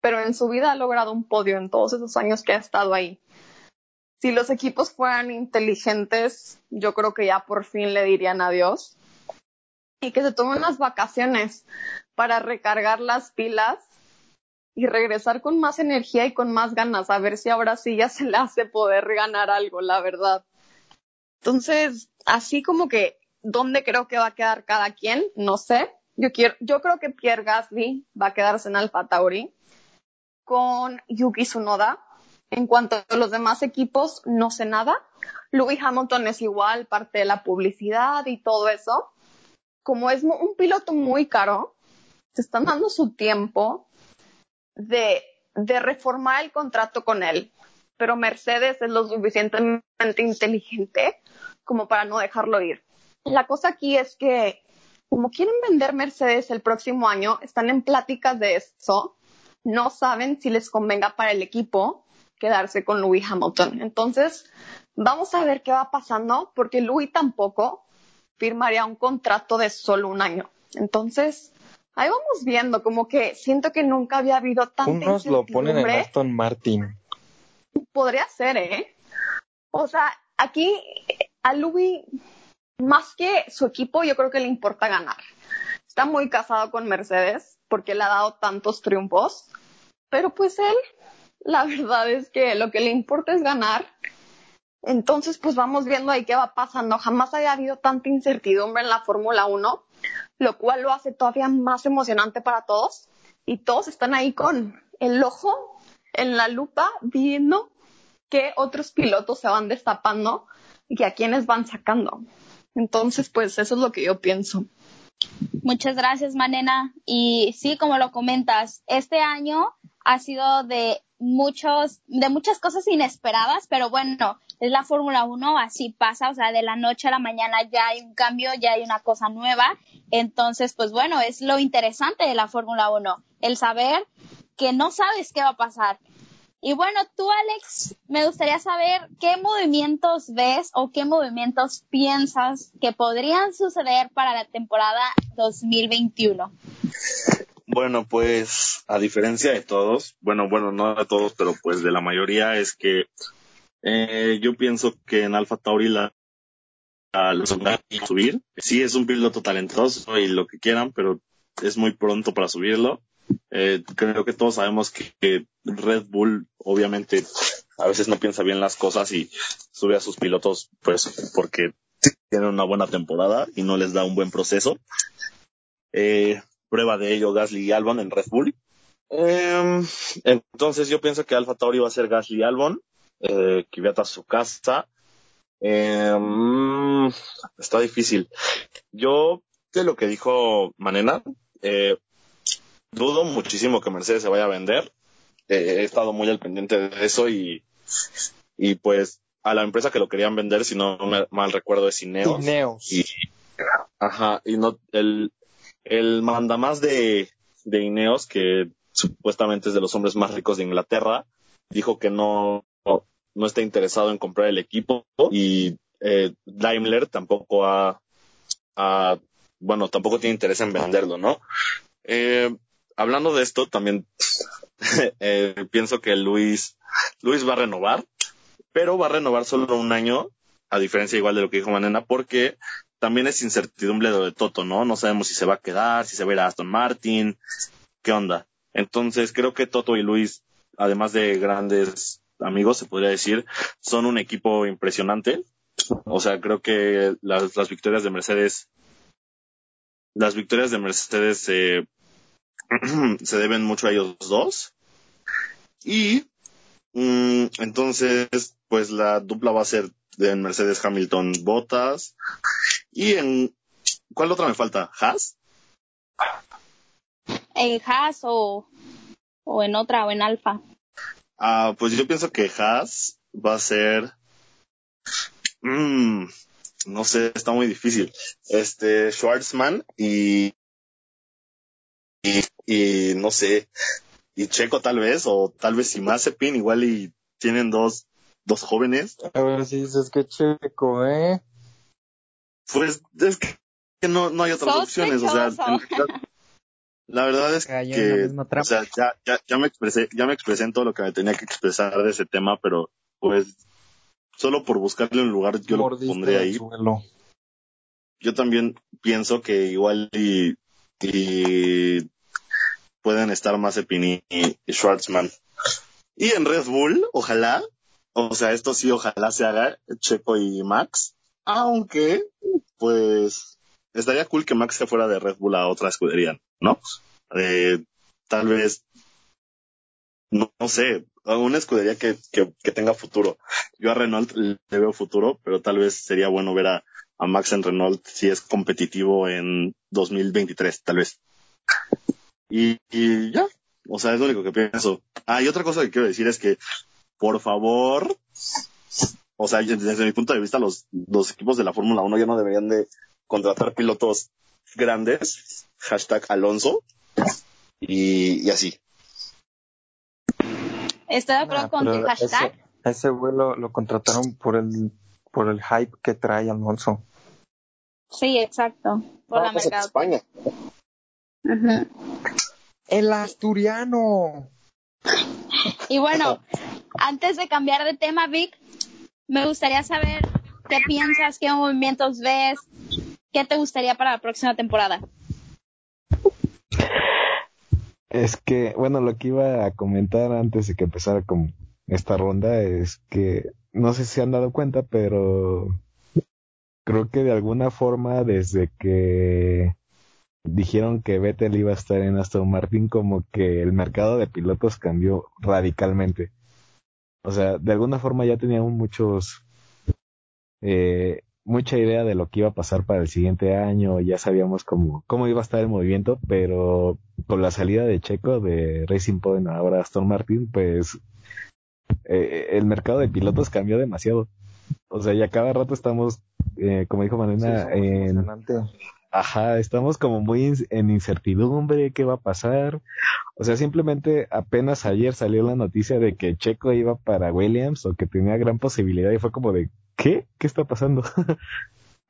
pero en su vida ha logrado un podio en todos esos años que ha estado ahí. Si los equipos fueran inteligentes, yo creo que ya por fin le dirían adiós y que se tome unas vacaciones para recargar las pilas y regresar con más energía y con más ganas, a ver si ahora sí ya se le hace poder ganar algo, la verdad. Entonces, así como que, ¿dónde creo que va a quedar cada quien? No sé. Yo, quiero, yo creo que Pierre Gasly va a quedarse en Alfa Tauri con Yuki Tsunoda. En cuanto a los demás equipos, no sé nada. Louis Hamilton es igual, parte de la publicidad y todo eso como es un piloto muy caro, se están dando su tiempo de, de reformar el contrato con él. Pero Mercedes es lo suficientemente inteligente como para no dejarlo ir. La cosa aquí es que, como quieren vender Mercedes el próximo año, están en pláticas de eso, no saben si les convenga para el equipo quedarse con Louis Hamilton. Entonces, vamos a ver qué va pasando, porque Louis tampoco firmaría un contrato de solo un año. Entonces, ahí vamos viendo, como que siento que nunca había habido tanta Unos lo ponen en Aston Martin. Podría ser, ¿eh? O sea, aquí a Louis, más que su equipo, yo creo que le importa ganar. Está muy casado con Mercedes porque le ha dado tantos triunfos, pero pues él, la verdad es que lo que le importa es ganar entonces, pues vamos viendo ahí qué va pasando. Jamás había habido tanta incertidumbre en la Fórmula 1, lo cual lo hace todavía más emocionante para todos. Y todos están ahí con el ojo en la lupa viendo qué otros pilotos se van destapando y a quiénes van sacando. Entonces, pues eso es lo que yo pienso. Muchas gracias, Manena. Y sí, como lo comentas, este año ha sido de muchos, de muchas cosas inesperadas, pero bueno, es la Fórmula 1, así pasa, o sea, de la noche a la mañana ya hay un cambio, ya hay una cosa nueva. Entonces, pues bueno, es lo interesante de la Fórmula 1, el saber que no sabes qué va a pasar. Y bueno, tú, Alex, me gustaría saber qué movimientos ves o qué movimientos piensas que podrían suceder para la temporada 2021. Bueno, pues a diferencia de todos, bueno, bueno, no de todos, pero pues de la mayoría es que eh, yo pienso que en Alfa Tauri la, subir. Sí es un piloto talentoso y lo que quieran, pero es muy pronto para subirlo. Eh, creo que todos sabemos que, Red Bull obviamente a veces no piensa bien las cosas y sube a sus pilotos pues porque tienen una buena temporada y no les da un buen proceso. Eh, prueba de ello Gasly y Albon en Red Bull. Eh, entonces yo pienso que Alfa Tauri va a ser Gasly y Albon, eh, Kvyat su casa. Mm, está difícil. Yo, de lo que dijo Manena, eh, dudo muchísimo que Mercedes se vaya a vender. Eh, he estado muy al pendiente de eso y, y pues a la empresa que lo querían vender, si no me, mal recuerdo, es Ineos. Ineos. Y, ajá, y no, el, el mandamás de, de Ineos, que supuestamente es de los hombres más ricos de Inglaterra, dijo que no, no, no está interesado en comprar el equipo y eh, Daimler tampoco ha, ha, bueno, tampoco tiene interés en venderlo, ¿no? Eh, hablando de esto, también eh, pienso que Luis, Luis va a renovar, pero va a renovar solo un año, a diferencia igual de lo que dijo Manena, porque también es incertidumbre de Toto, ¿no? No sabemos si se va a quedar, si se va a ir a Aston Martin, qué onda. Entonces creo que Toto y Luis, además de grandes amigos, se podría decir, son un equipo impresionante. O sea, creo que las, las victorias de Mercedes, las victorias de Mercedes eh, se deben mucho a ellos dos. Y mm, entonces, pues la dupla va a ser de Mercedes Hamilton Botas. Y en, ¿cuál otra me falta? ¿Haas? En Haas o, o en otra o en Alfa. Ah, pues yo pienso que Haas va a ser, mm, no sé, está muy difícil. Este, Schwartzman y, y, y no sé, y Checo tal vez, o tal vez si Mazepin, igual y tienen dos, dos jóvenes. A ver si dices que Checo, ¿eh? Pues es que no, no hay otras opciones, o sea, en la verdad es que, o sea, ya, ya, ya me expresé, ya me expresé en todo lo que me tenía que expresar de ese tema, pero pues solo por buscarle un lugar yo lo Mordiste el ahí. suelo. Yo también pienso que igual y, y pueden estar Mazepin y, y Schwartzman. Y en Red Bull, ojalá, o sea, esto sí, ojalá se haga Checo y Max, aunque, pues, estaría cool que Max se fuera de Red Bull a otra escudería, ¿no? Eh, tal vez, no, sé, una escudería que, que, que tenga futuro. Yo a Renault le veo futuro, pero tal vez sería bueno ver a, a Max en Renault si es competitivo en 2023, tal vez. Y, y ya, o sea, es lo único que pienso. Ah, y otra cosa que quiero decir es que, por favor, o sea, desde mi punto de vista, los, los equipos de la Fórmula 1 ya no deberían de contratar pilotos grandes, hashtag Alonso, y, y así. Estoy de acuerdo Ah, con tu hashtag. Ese, ese vuelo lo contrataron por el, por el hype que trae Alonso. Sí, exacto. Por la a mercado. España. El asturiano. Y bueno, antes de cambiar de tema, Vic, me gustaría saber qué piensas, qué movimientos ves, qué te gustaría para la próxima temporada. Es que, bueno, lo que iba a comentar antes de que empezara con esta ronda es que no sé si se han dado cuenta, pero creo que de alguna forma desde que dijeron que Vettel iba a estar en Aston Martin, como que el mercado de pilotos cambió radicalmente. O sea, de alguna forma ya teníamos muchos, eh, mucha idea de lo que iba a pasar para el siguiente año, ya sabíamos cómo, cómo iba a estar el movimiento, pero con la salida de Checo de Racing Point ahora Aston Martin, pues eh, el mercado de pilotos cambió demasiado. O sea, ya cada rato estamos, eh, como dijo Manena, Sí, en, emocionante. Ajá, estamos como muy in- en incertidumbre, ¿qué va a pasar? O sea, simplemente apenas ayer salió la noticia de que Checo iba para Williams o que tenía gran posibilidad y fue como de, ¿qué? ¿Qué está pasando?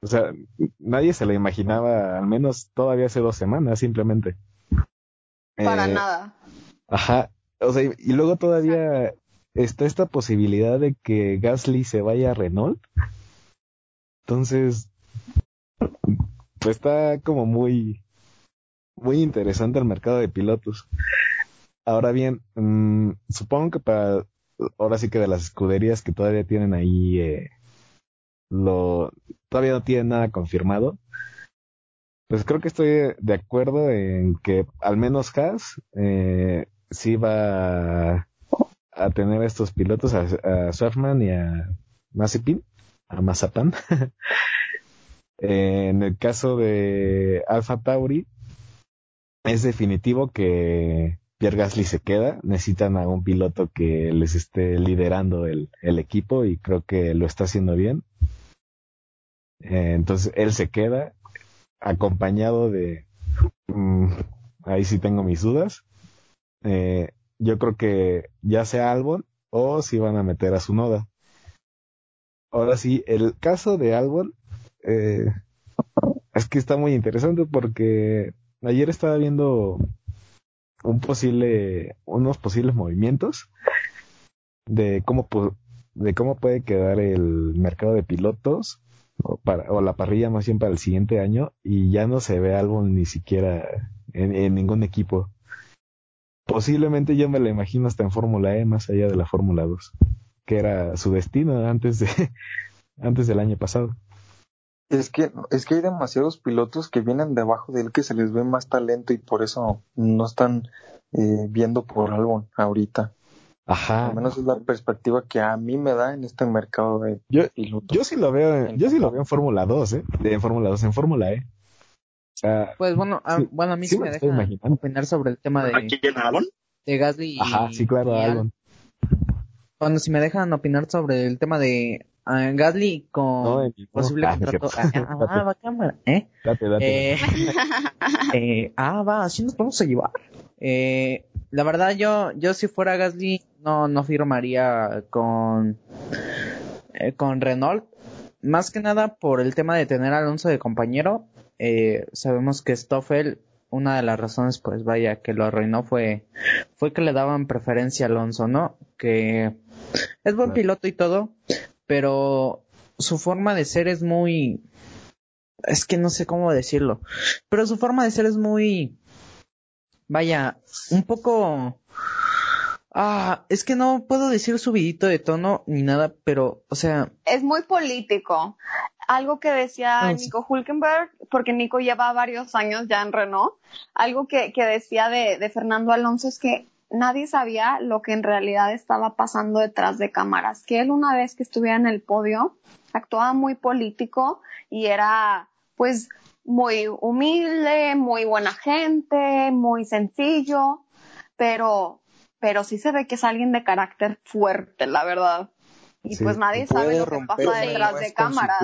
o sea, nadie se la imaginaba, al menos todavía hace dos semanas, simplemente. Para Eh, nada. Ajá, o sea, y, y luego todavía está esta posibilidad de que Gasly se vaya a Renault. Entonces, pues está como muy, muy interesante el mercado de pilotos. Ahora bien, mm, supongo que para, ahora sí que de las escuderías que todavía tienen ahí, eh, lo, todavía no tiene nada confirmado. Pues creo que estoy de acuerdo en que al menos Haas eh, sí va a, tener a estos pilotos, a, a y a Mazepin, a en el caso de Alpha Tauri, es definitivo que Pierre Gasly se queda. Necesitan a un piloto que les esté liderando el, equipo y creo que lo está haciendo bien. Entonces él se queda acompañado de... Mm, ahí sí tengo mis dudas. Eh, yo creo que ya sea Albon o si van a meter a su noda. Ahora sí, el caso de Albon eh, es que está muy interesante porque ayer estaba viendo un posible, unos posibles movimientos de cómo, de cómo puede quedar el mercado de pilotos o, para, o la parrilla más bien para el siguiente año y ya no se ve algo ni siquiera en, ningún equipo. Posiblemente yo me lo imagino hasta en Fórmula E más allá de la Fórmula 2, que era su destino antes de antes del año pasado. Es que, es que hay demasiados pilotos que vienen debajo de él que se les ve más talento y por eso no están eh, viendo por algo ahorita. Ajá. Al menos es la perspectiva que a mí me da en este mercado de yo, Yo sí lo veo, en, yo sí lo veo en Fórmula 2, ¿eh? En Fórmula 2, en Fórmula E. pues bueno, a, bueno, a mí sí, me, deja opinar sobre el tema de, de Gasly y, Ajá, sí, claro, Albon. Bueno, si me dejan opinar sobre el tema de Gasly con posible contrato. Ah, ah, va cámara, ¿eh? Date, date. Eh, eh, ah, va, así nos vamos a llevar. Eh, la verdad, yo, yo si fuera Gasly, no, no firmaría con, eh, con Renault. Más que nada por el tema de tener a Alonso de compañero. Eh, sabemos que Stoffel, una de las razones, pues vaya, que lo arruinó fue, fue que le daban preferencia a Alonso, ¿no? Que es buen piloto y todo, pero su forma de ser es muy... Es que no sé cómo decirlo, pero su forma de ser es muy... Vaya, un poco... Ah, es que no puedo decir subidito de tono ni nada, pero, o sea... Es muy político. Algo que decía ah, Nico Hulkenberg, porque Nico lleva varios años ya en Renault, algo que, que decía de, de Fernando Alonso es que nadie sabía lo que en realidad estaba pasando detrás de cámaras, que él una vez que estuviera en el podio actuaba muy político y era pues muy humilde, muy buena gente, muy sencillo, pero pero sí se ve que es alguien de carácter fuerte, la verdad. Y pues nadie sabe lo que pasa detrás de cámaras.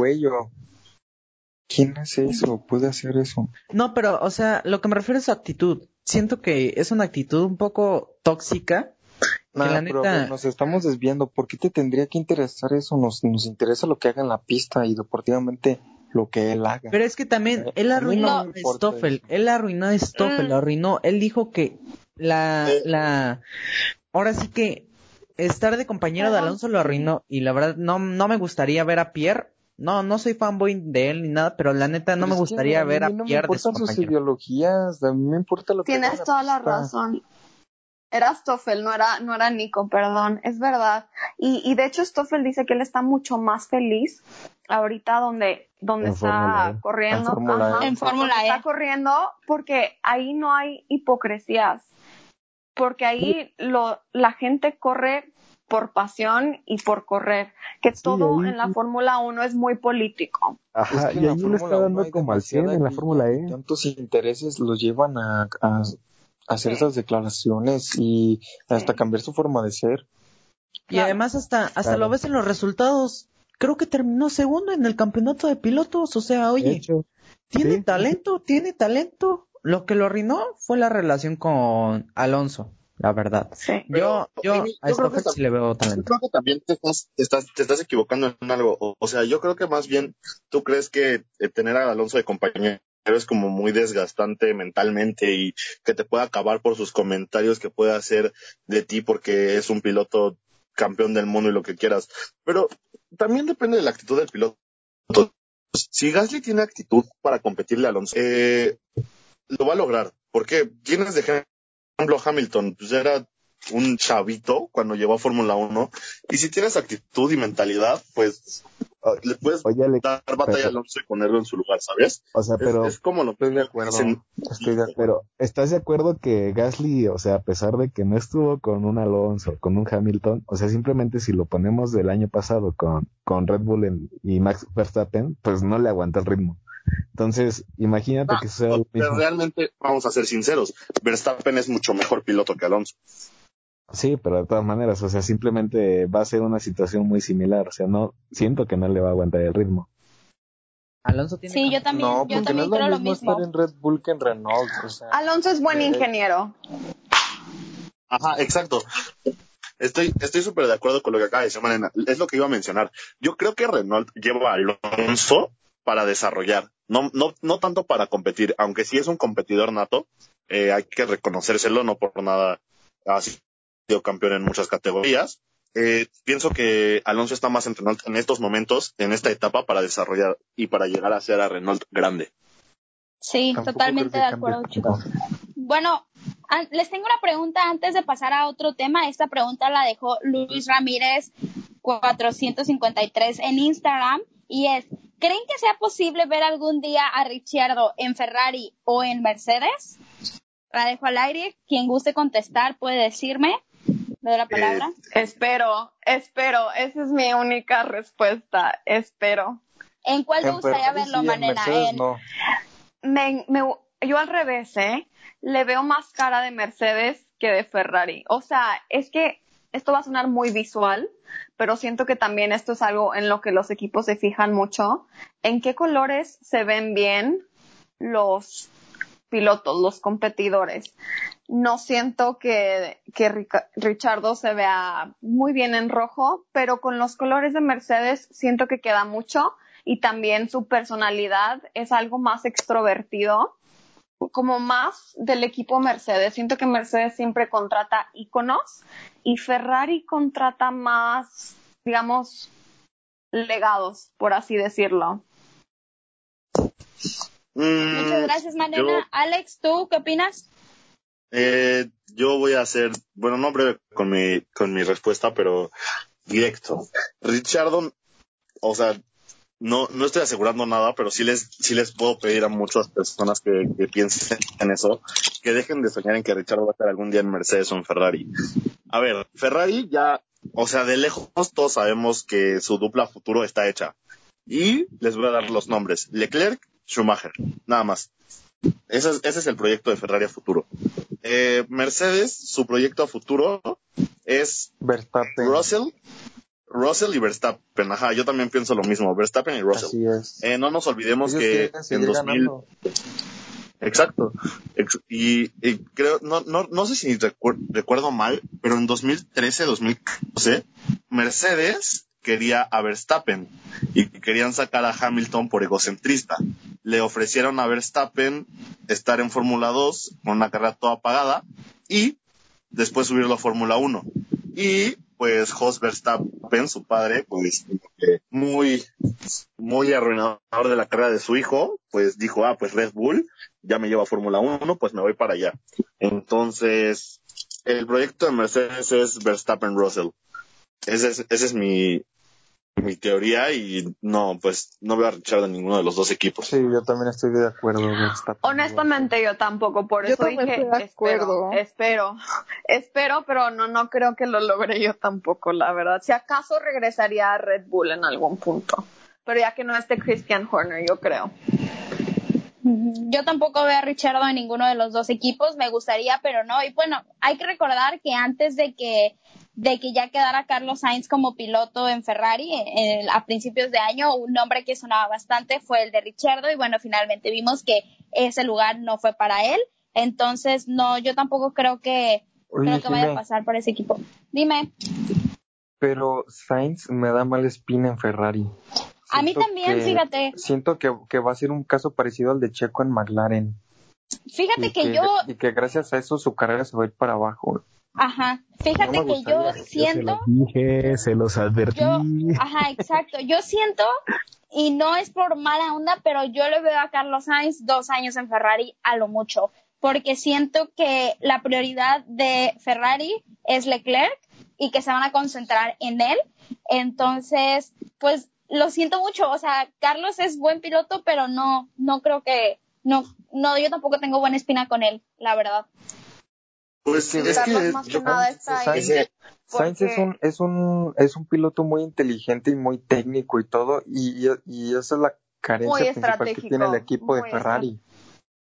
¿Quién hace eso? ¿Puede hacer eso? No, pero, o sea, lo que me refiero es su actitud. Siento que es una actitud un poco tóxica. la neta... nos estamos desviando. ¿Por qué te tendría que interesar eso? Nos, nos interesa lo que haga en la pista y deportivamente lo que él haga. Pero es que también eh, él arruinó a Stoffel. Él arruinó a Stoffel, lo mm. arruinó. Él dijo que la, la, ahora sí que estar de compañero de Alonso lo arruinó y la verdad no, no me gustaría ver a Pierre no, no soy fanboy de él ni nada, pero la neta no me gustaría ver a, Pierre de su sus ideologías, a mí me importa lo Tienes que Tienes toda la razón. Era Stoffel, no era, no era Nico, perdón, es verdad. Y, y de hecho Stoffel dice que él está mucho más feliz ahorita donde, donde está e. corriendo. En Fórmula E. Está corriendo porque ahí no hay hipocresías. Porque ahí lo, la gente corre por pasión y por correr, que todo en la Fórmula 1 es muy político. Ajá, y ahí le está dando como al 100 en la Fórmula E. Tantos intereses los llevan a, hacer esas declaraciones y hasta cambiar su forma de ser. Y además hasta, hasta lo ves en los resultados. Creo que terminó segundo en el campeonato de pilotos. O sea, oye, tiene talento, tiene talento. Lo que lo arruinó fue la relación con Alonso la verdad. Sí. Yo, yo, a Stoffel sí le veo talento. Yo creo que también te estás, te estás, te estás equivocando en algo. O, sea, yo creo que más bien tú crees que eh, tener a Alonso de compañero es como muy desgastante mentalmente y que te puede acabar por sus comentarios que puede hacer de ti porque es un piloto campeón del mundo y lo que quieras. Pero también depende de la actitud del piloto. Si Gasly tiene actitud para competirle a Alonso, eh, lo va a lograr. Porque tienes de ejemplo, Hamilton, pues era un chavito cuando llegó a Fórmula 1. Y si tienes actitud y mentalidad, pues le puedes Oye, Alex, dar batalla pero- a Alonso y ponerlo en su lugar, ¿sabes? O sea, Es- pero, es, como lo Estoy de acuerdo. dicen- Estoy de acuerdo. pero ¿estás de acuerdo que Gasly, o sea, a pesar de que no estuvo con un Alonso, con un Hamilton, o sea, simplemente si lo ponemos del año pasado con, con Red Bull en- y Max Verstappen, pues no le aguanta el ritmo. Entonces, imagínate Ah, que sea lo Pero mismo. realmente, vamos a ser sinceros, Verstappen es mucho mejor piloto que Alonso. Sí, pero de todas maneras, o sea, simplemente va a ser una situación muy similar. O sea, no, siento que no le va a aguantar el ritmo. Alonso tiene Sí, yo también, no, yo porque no también es lo creo lo mismo mismo. estar en Red Bull que en Renault. O sea, Alonso es buen Eh, ingeniero. Ajá, exacto. Estoy estoy súper de acuerdo con lo que acaba de decir Marina. Es lo que iba a mencionar. Yo creo que Renault lleva a Alonso para desarrollar, no, no, no tanto para competir, aunque sí es un competidor nato, eh, hay que reconocérselo, no por nada ha sido campeón en muchas categorías. Eh, pienso que Alonso está más en Renault en estos momentos, en esta etapa, para desarrollar y para llegar a ser a Renault grande. Sí, tampoco totalmente de acuerdo, cambie chicos. Bueno, les tengo una pregunta antes de pasar a otro tema. Esta pregunta la dejó Luis Ramírez 453 en Instagram y es, ¿creen que sea posible ver algún día a Ricciardo en Ferrari o en Mercedes? La dejo al aire. Quien guste contestar puede decirme. Le doy la palabra. Espero, espero. Esa es mi única respuesta. Espero. ¿En cuál te gustaría verlo, sí? Mercedes En- no. Me, me- yo al revés, ¿eh? Le veo más cara de Mercedes que de Ferrari. O sea, es que esto va a sonar muy visual, pero siento que también esto es algo en lo que los equipos se fijan mucho. ¿En qué colores se ven bien los pilotos, los competidores? No siento que, que Richardo se vea muy bien en rojo, pero con los colores de Mercedes siento que queda mucho y también su personalidad es algo más extrovertido, como más del equipo Mercedes. Siento que Mercedes siempre contrata íconos y Ferrari contrata más, digamos, legados, por así decirlo. Mm, Muchas gracias, Manena. yo- Alex, ¿tú qué opinas? Eh, yo voy a hacer, bueno, no breve con mi, con mi respuesta, pero directo. Richardon, o sea, no, no estoy asegurando nada, pero sí les, sí les puedo pedir a muchas personas que, que piensen en eso, que dejen de soñar en que Richard va a estar algún día en Mercedes o en Ferrari. A ver, Ferrari ya, o sea, de lejos todos sabemos que su dupla futuro está hecha. Y les voy a dar los nombres. Leclerc, Schumacher, nada más. Ese es, ese es el proyecto de Ferrari a futuro. Eh, Mercedes, su proyecto a futuro es Verstappen. Russell, Russell y Verstappen. Ajá, yo también pienso lo mismo, Verstappen y Russell. Así es. Eh, no nos olvidemos Ellos que en seguir 2000, ganando. exacto, Ex- y, y creo, no, no, no sé si recuer- recuerdo mal, pero en 2013, 2014, Mercedes quería a Verstappen y querían sacar a Hamilton por egocentrista. Le ofrecieron a Verstappen estar en Fórmula 2 con una carrera toda pagada y después subirlo a Fórmula 1. Y pues Jos Verstappen, su padre, pues muy, muy arruinador de la carrera de su hijo, pues dijo, ah, pues Red Bull ya me lleva a Fórmula 1, pues me voy para allá. Entonces, el proyecto de Mercedes es Verstappen-Russell. Esa es, esa es mi, mi teoría y no, pues no veo a Richard en ninguno de los dos equipos. Sí, yo también estoy de acuerdo. Honestamente yo tampoco, por Yo eso dije, estoy de acuerdo. espero, espero, espero, pero no, no creo que lo logre yo tampoco, la verdad. Si acaso regresaría a Red Bull en algún punto, pero ya que no esté Christian Horner, yo creo. Yo tampoco veo a Richardo en ninguno de los dos equipos, me gustaría, pero no. Y bueno, hay que recordar que antes de que de que ya quedara Carlos Sainz como piloto en Ferrari eh, a principios de año, un nombre que sonaba bastante fue el de Richardo y bueno, finalmente vimos que ese lugar no fue para él. Entonces, no, yo tampoco creo que Oye, creo que vaya a pasar por ese equipo. Dime. pero Sainz me da mala espina en Ferrari. A mí Siento también, que- fíjate. Siento que, que va a ser un caso parecido al de Checo en McLaren. Fíjate que yo, y que gracias a eso su carrera se va a ir para abajo. ajá, fíjate No que yo gustaría. Yo se siento los dije, se los advertí. yo, ajá, exacto. Yo siento, y no es por mala onda, pero yo le veo a Carlos Sainz dos años en Ferrari a lo mucho, porque siento que la prioridad de Ferrari es Leclerc y que se van a concentrar en él. Entonces, pues lo siento mucho, o sea, Carlos es buen piloto, pero no, no creo que, no, no, yo tampoco tengo buena espina con él, la verdad. Pues sí, es Carlos que más que yo- nada está ahí ese- Sainz es un, es un, es un piloto muy inteligente y muy técnico y todo, y, y, esa es la carencia Muy principal que tiene el equipo de Ferrari.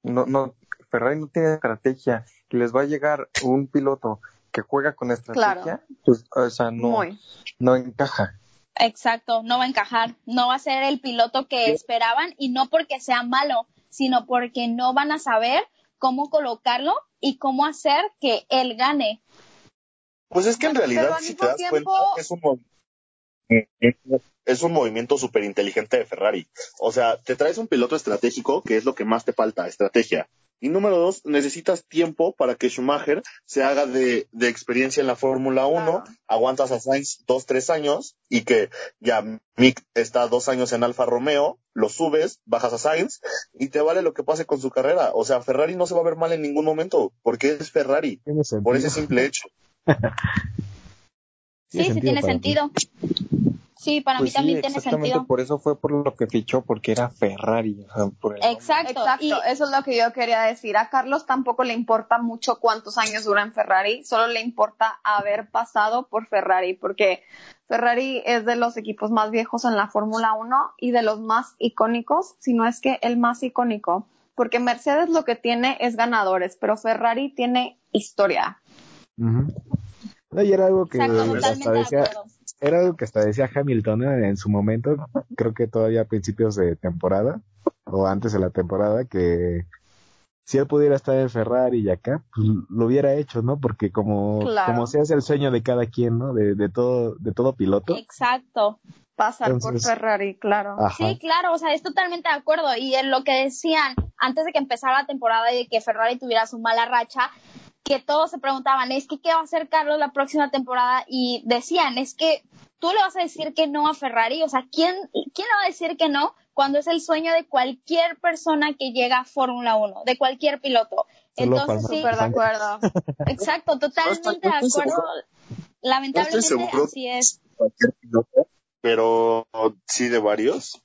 No, no, Ferrari no tiene estrategia, y les va a llegar un piloto que juega con estrategia, Claro. pues, o sea, no, Muy. no encaja. Exacto, no va a encajar, no va a ser el piloto que esperaban y no porque sea malo, sino porque no van a saber cómo colocarlo y cómo hacer que él gane. Pues es que en realidad, al si te das tiempo- cuenta, es un, es un movimiento súper inteligente de Ferrari. O sea, te traes un piloto estratégico, que es lo que más te falta, estrategia. Y número dos, necesitas tiempo para que Schumacher se haga de, de experiencia en la Fórmula 1, Claro. aguantas a Sainz dos, tres años y que ya Mick está dos años en Alfa Romeo, lo subes, bajas a Sainz y te vale lo que pase con su carrera. O sea, Ferrari no se va a ver mal en ningún momento porque es Ferrari, por ese simple hecho. Sí, sí tiene sentido. Sí, para Pues mí sí, también tiene exactamente sentido. por eso fue por lo que fichó, porque era Ferrari. o sea, por el nombre. Exacto. Exacto, Y eso es lo que yo quería decir. A Carlos tampoco le importa mucho cuántos años dura en Ferrari, solo le importa haber pasado por Ferrari, porque Ferrari es de los equipos más viejos en la Fórmula 1 y de los más icónicos, si no es que el más icónico, porque Mercedes lo que tiene es ganadores, pero Ferrari tiene historia. Ujú. No, y era algo que Exacto, hasta decía. Era algo que hasta decía Hamilton en, en su momento, creo que todavía a principios de temporada, o antes de la temporada, que si él pudiera estar en Ferrari y acá, pues lo hubiera hecho, ¿no? Porque como, Claro. como se hace el sueño de cada quien, ¿no? De, de todo, de todo piloto. Exacto. Pasar Entonces- por Ferrari, claro. Ajá. Sí, claro, o sea, es totalmente de acuerdo. Y en lo que decían antes de que empezara la temporada y de que Ferrari tuviera su mala racha, que todos se preguntaban, es que qué va a hacer Carlos la próxima temporada y decían, es que tú le vas a decir que no a Ferrari, o sea, ¿quién, quién le va a decir que no cuando es el sueño de cualquier persona que llega a Fórmula 1, de cualquier piloto? Solo Entonces, sí, de acuerdo. exacto, totalmente de acuerdo. Lamentablemente No así es. cualquier piloto, pero sí de varios,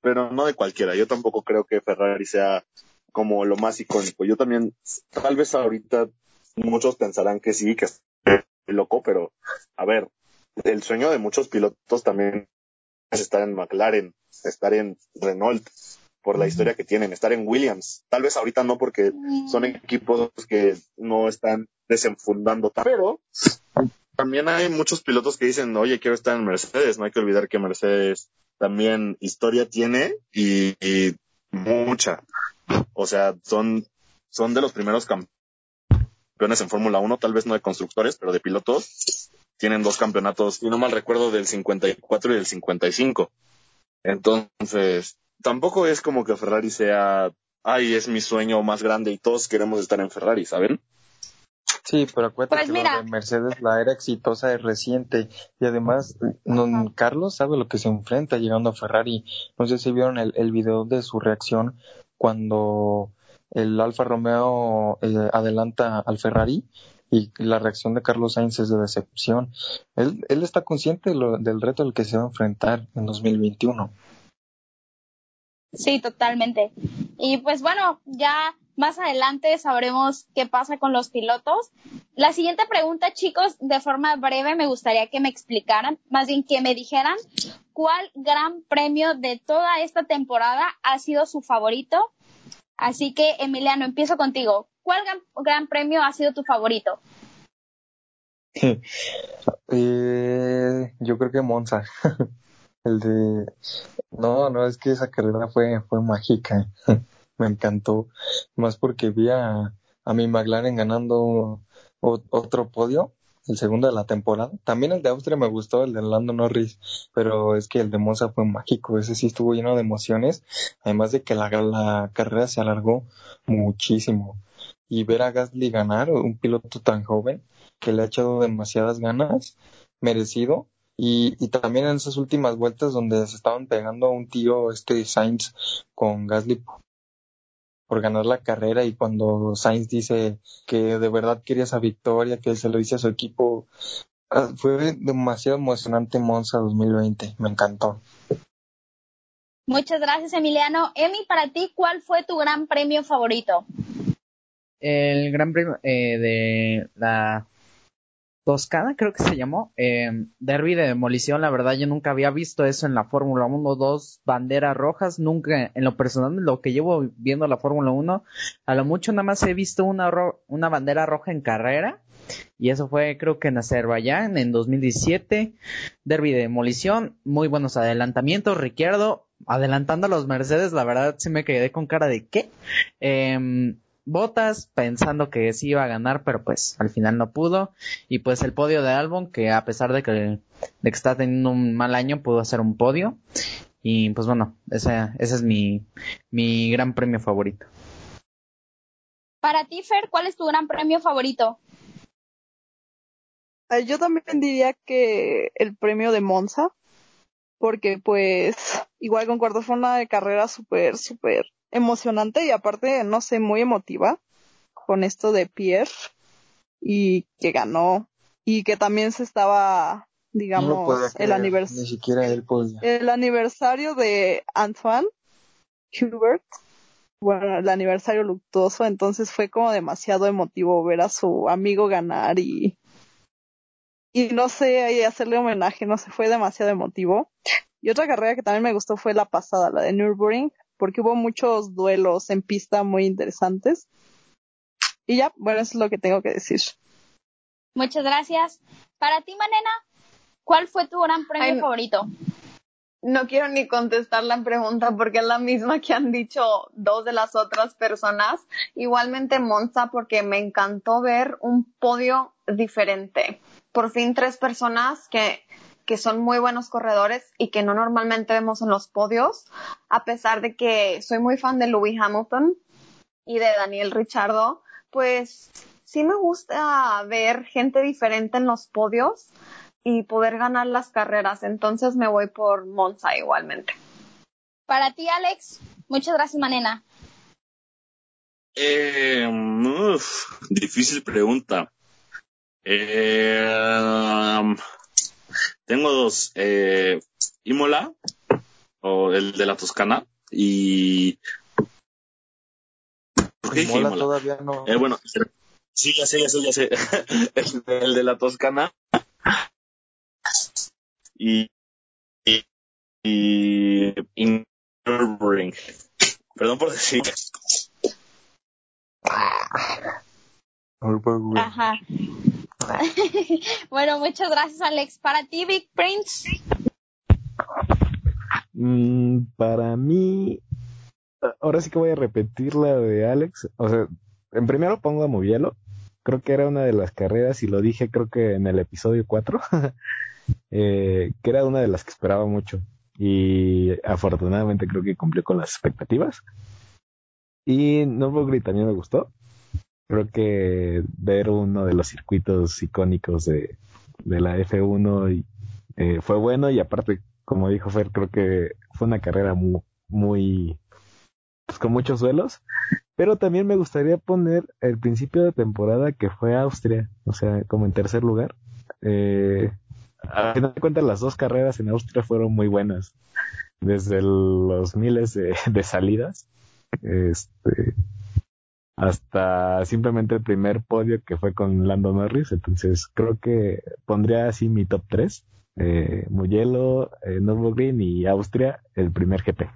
pero no de cualquiera. Yo tampoco creo que Ferrari sea como lo más icónico. Yo también, tal vez ahorita muchos pensarán que sí, que es loco, pero a ver, el sueño de muchos pilotos también es estar en McLaren, estar en Renault, por la historia que tienen, estar en Williams. Tal vez ahorita no porque son equipos que no están desenfundando, tan- pero también hay muchos pilotos que dicen, oye, quiero estar en Mercedes. No hay que olvidar que Mercedes también historia tiene y, y mucha. O sea, son, son de los primeros campeones en Fórmula 1, tal vez no de constructores, pero de pilotos. Tienen dos campeonatos, y no mal recuerdo, del 54 y del 55. Entonces, tampoco es como que Ferrari sea, ay, es mi sueño más grande y todos queremos estar en Ferrari, ¿saben? Sí, pero acuérdate Pues que mira. lo de Mercedes, la era exitosa es reciente y además no, Carlos sabe lo que se enfrenta llegando a Ferrari. No sé si vieron el, el video de su reacción cuando el Alfa Romeo eh, adelanta al Ferrari y la reacción de Carlos Sainz es de decepción. Él, él está consciente de lo- del reto al que se va a enfrentar en 2021. Sí, totalmente. Y pues bueno, ya más adelante sabremos qué pasa con los pilotos. La siguiente pregunta, chicos, de forma breve me gustaría que me explicaran, más bien que me dijeran cuál gran premio de toda esta temporada ha sido su favorito. Así que, Emiliano, empiezo contigo. ¿Cuál gran, premio ha sido tu favorito? Eh, yo creo que Monza. El de... No, no, es que esa carrera fue, fue mágica. Me encantó. Más porque vi a, a mi McLaren ganando otro podio, el segundo de la temporada. También el de Austria me gustó, el de Lando Norris, pero es que el de Monza fue mágico. Ese sí estuvo lleno de emociones. Además de que la, la carrera se alargó muchísimo. Y ver a Gasly ganar, un piloto tan joven, que le ha echado demasiadas ganas, merecido. Y, y también en esas últimas vueltas donde se estaban pegando un tiro este Sainz con Gasly por ganar la carrera y cuando Sainz dice que de verdad quería esa victoria, que se lo dice a su equipo, Ah, Fue demasiado emocionante Monza 2020, me encantó. Muchas gracias, Emiliano. Emi, para ti, ¿cuál fue tu gran premio favorito? El Gran Premio eh, de la Toscana, creo que se llamó, eh, Derby de Demolición, la verdad yo nunca había visto eso en la Fórmula 1, dos banderas rojas, nunca, en lo personal, lo que llevo viendo la Fórmula 1, a lo mucho nada más he visto una, una bandera roja en carrera, y eso fue creo que en Azerbaiyán en 2017, Derby de Demolición, muy buenos adelantamientos, Ricciardo. Adelantando a los Mercedes, la verdad sí me quedé con cara de ¿qué? Em, Botas pensando que sí iba a ganar, pero pues al final no pudo. Y pues el podio de Albon, que a pesar de que, de que está teniendo un mal año, pudo hacer un podio. Y pues bueno, ese, ese es mi, mi gran premio favorito. Para ti, Fer, ¿cuál es tu gran premio favorito? Eh, Yo también diría que el premio de Monza, porque pues igual concuerdo, fue una carrera súper, súper emocionante y aparte, no sé, muy emotiva con esto de Pierre y que ganó y que también se estaba, digamos, el, creer, anivers ni siquiera él podía. el aniversario de Antoine Hubert, bueno, el aniversario luctuoso, entonces fue como demasiado emotivo ver a su amigo ganar y y no sé, y hacerle homenaje, no sé, fue demasiado emotivo. Y otra carrera que también me gustó fue la pasada, la de Nürburgring, porque hubo muchos duelos en pista muy interesantes. Y ya, bueno, eso es lo que tengo que decir. Muchas gracias. Para ti, Manena, ¿cuál fue tu gran premio Ay, favorito? No quiero ni contestar la pregunta porque es la misma que han dicho dos de las otras personas. Igualmente Monza porque me encantó ver un podio diferente. Por fin tres personas que, que son muy buenos corredores y que no normalmente vemos en los podios, a pesar de que soy muy fan de Louis Hamilton y de Daniel Richardo, pues sí me gusta ver gente diferente en los podios y poder ganar las carreras. Entonces me voy por Monza igualmente. Para ti, Alex, muchas gracias, Manena. Eh, uf, difícil pregunta. Eh, tengo dos. Eh, Imola, o el de la Toscana, y... ¿Por qué dije Mola Imola? todavía no. Eh, bueno, sí, ya sé, ya sé, ya sé. el, de- el de la Toscana. Y. Y. Y. Perdón por decir. Ajá. bueno, muchas gracias, Alex. Para ti, Big Prince. Mm, para mí, ahora sí que voy a repetir la de Alex. O sea, en primero pongo a Movielo. Creo que era una de las carreras, y lo dije creo que en el episodio 4, eh, que era una de las que esperaba mucho. Y afortunadamente creo que cumplió con las expectativas. Y Nürburgring también me gustó. Creo que ver uno de los circuitos icónicos de, de la F1 y, eh, fue bueno y aparte, como dijo Fer, creo que fue una carrera muy, muy pues, con muchos duelos. Pero también me gustaría poner el principio de temporada que fue Austria, o sea, como en tercer lugar. Eh, a final de cuentas, las dos carreras en Austria fueron muy buenas. Desde los miles de salidas, este, hasta simplemente el primer podio que fue con Lando Norris. Entonces, creo que pondría así mi top 3. Eh, Mugello, eh, Nürburgring y Austria, el primer GP.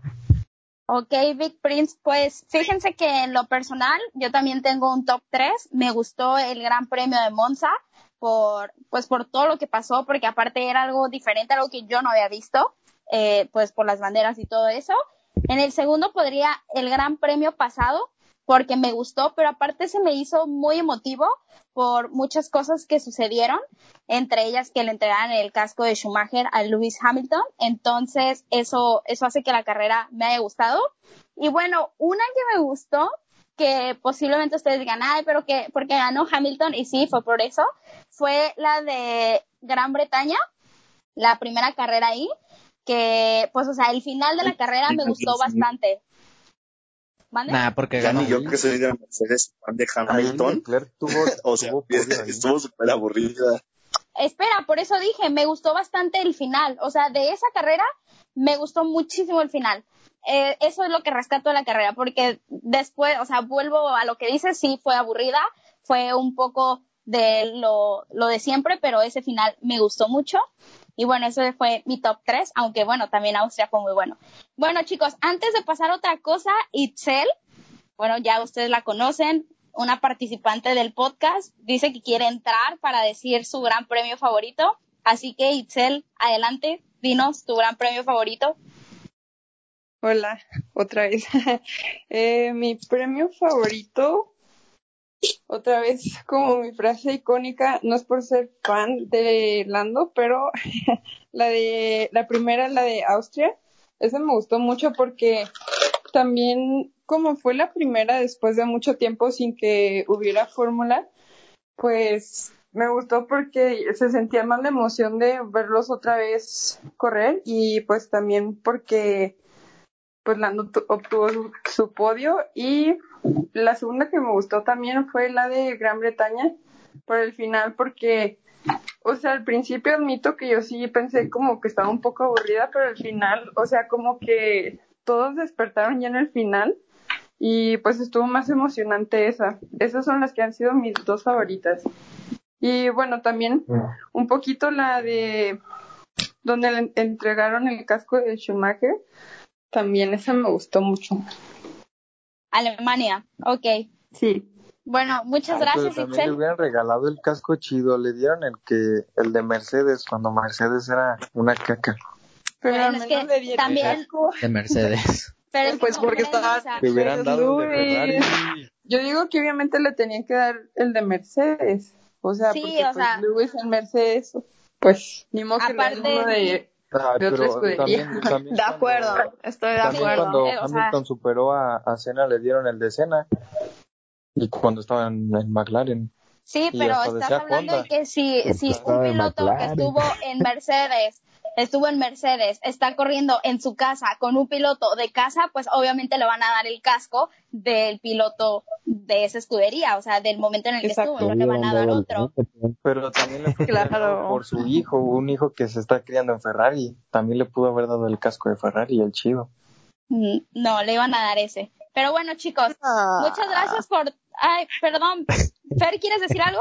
Ok, Big Prince, pues fíjense que en lo personal yo también tengo un top 3. Me gustó el Gran Premio de Monza por, pues por todo lo que pasó, porque aparte era algo diferente, algo que yo no había visto, eh, pues por las banderas y todo eso. En el segundo podría el Gran Premio pasado, porque me gustó, pero aparte se me hizo muy emotivo por muchas cosas que sucedieron, entre ellas que le entregaran el casco de Schumacher a Lewis Hamilton, entonces eso, eso hace que la carrera me haya gustado. Y bueno, una que me gustó, que posiblemente ustedes digan, ay, pero que, porque ganó Hamilton, y sí, fue por eso, fue la de Gran Bretaña, la primera carrera ahí, que, pues, o sea, el final de la carrera me gustó bastante. Nah, porque Ya ganó. ni yo que soy de Mercedes fan de Hamilton. Leclerc tuvo, O sea, tuvo podio ahí. estuvo súper aburrida. espera, por eso dije, me gustó bastante el final. O sea, de esa carrera me gustó muchísimo el final. Eh, eso es lo que rescato de la carrera, porque después, o sea, vuelvo a lo que dices, sí, fue aburrida, fue un poco de lo, lo de siempre, pero ese final me gustó mucho. Y bueno, eso fue mi top 3, aunque bueno, también Austria fue muy bueno. Bueno, chicos, antes de pasar a otra cosa, Itzel, bueno, ya ustedes la conocen, una participante del podcast, dice que quiere entrar para decir su gran premio favorito. Así que Itzel, adelante, dinos tu gran premio favorito. Hola, otra vez. eh, mi premio favorito, otra vez como mi frase icónica, no es por ser fan de Lando, pero la de la primera, la de Austria, esa me gustó mucho porque también como fue la primera después de mucho tiempo sin que hubiera fórmula, pues me gustó porque se sentía más la emoción de verlos otra vez correr y pues también porque pues Lando obtuvo su, podio y la segunda que me gustó también fue la de Gran Bretaña por el final porque o sea al principio admito que yo sí pensé como que estaba un poco aburrida pero al final o sea como que todos despertaron ya en el final y pues estuvo más emocionante esa. Esas son las que han sido mis dos favoritas. Y bueno, también un poquito la de donde le entregaron el casco de Schumacher, también esa me gustó mucho. Alemania, ok. Sí. Bueno, muchas Ah, pero gracias, también Itzel. le hubieran regalado el casco chido, le dieron el que el de Mercedes cuando Mercedes era una caca. Pero Bueno, al es que le dieron el también- casco. De Mercedes. Pero es que Pues porque estaba- o sea, Le hubieran dado el de. Ferrari. Yo digo que obviamente le tenían que dar el de Mercedes. O sea, Sí, porque o pues, sea- Lewis en Mercedes, pues ni modo que Aparte- uno de... Ay, De otra escudería. también, también De cuando- acuerdo, estoy de También acuerdo. cuando Eh, o sea- Hamilton superó a, a Senna le dieron el de Senna. Y cuando estaban en McLaren. Sí, pero estás hablando de que si, si Estaba un piloto que estuvo en Mercedes, estuvo en Mercedes, está corriendo en su casa con un piloto de casa, pues obviamente le van a dar el casco del piloto de esa escudería, o sea, del momento en el que Exacto. estuvo, no le van a dar otro. Pero también le fue Claro. por su hijo, un hijo que se está criando en Ferrari. También le pudo haber dado el casco de Ferrari, el chido. Mm, No, le iban a dar ese. Pero bueno, chicos, Ah. muchas gracias por... Ay, perdón, Fer, ¿quieres decir algo?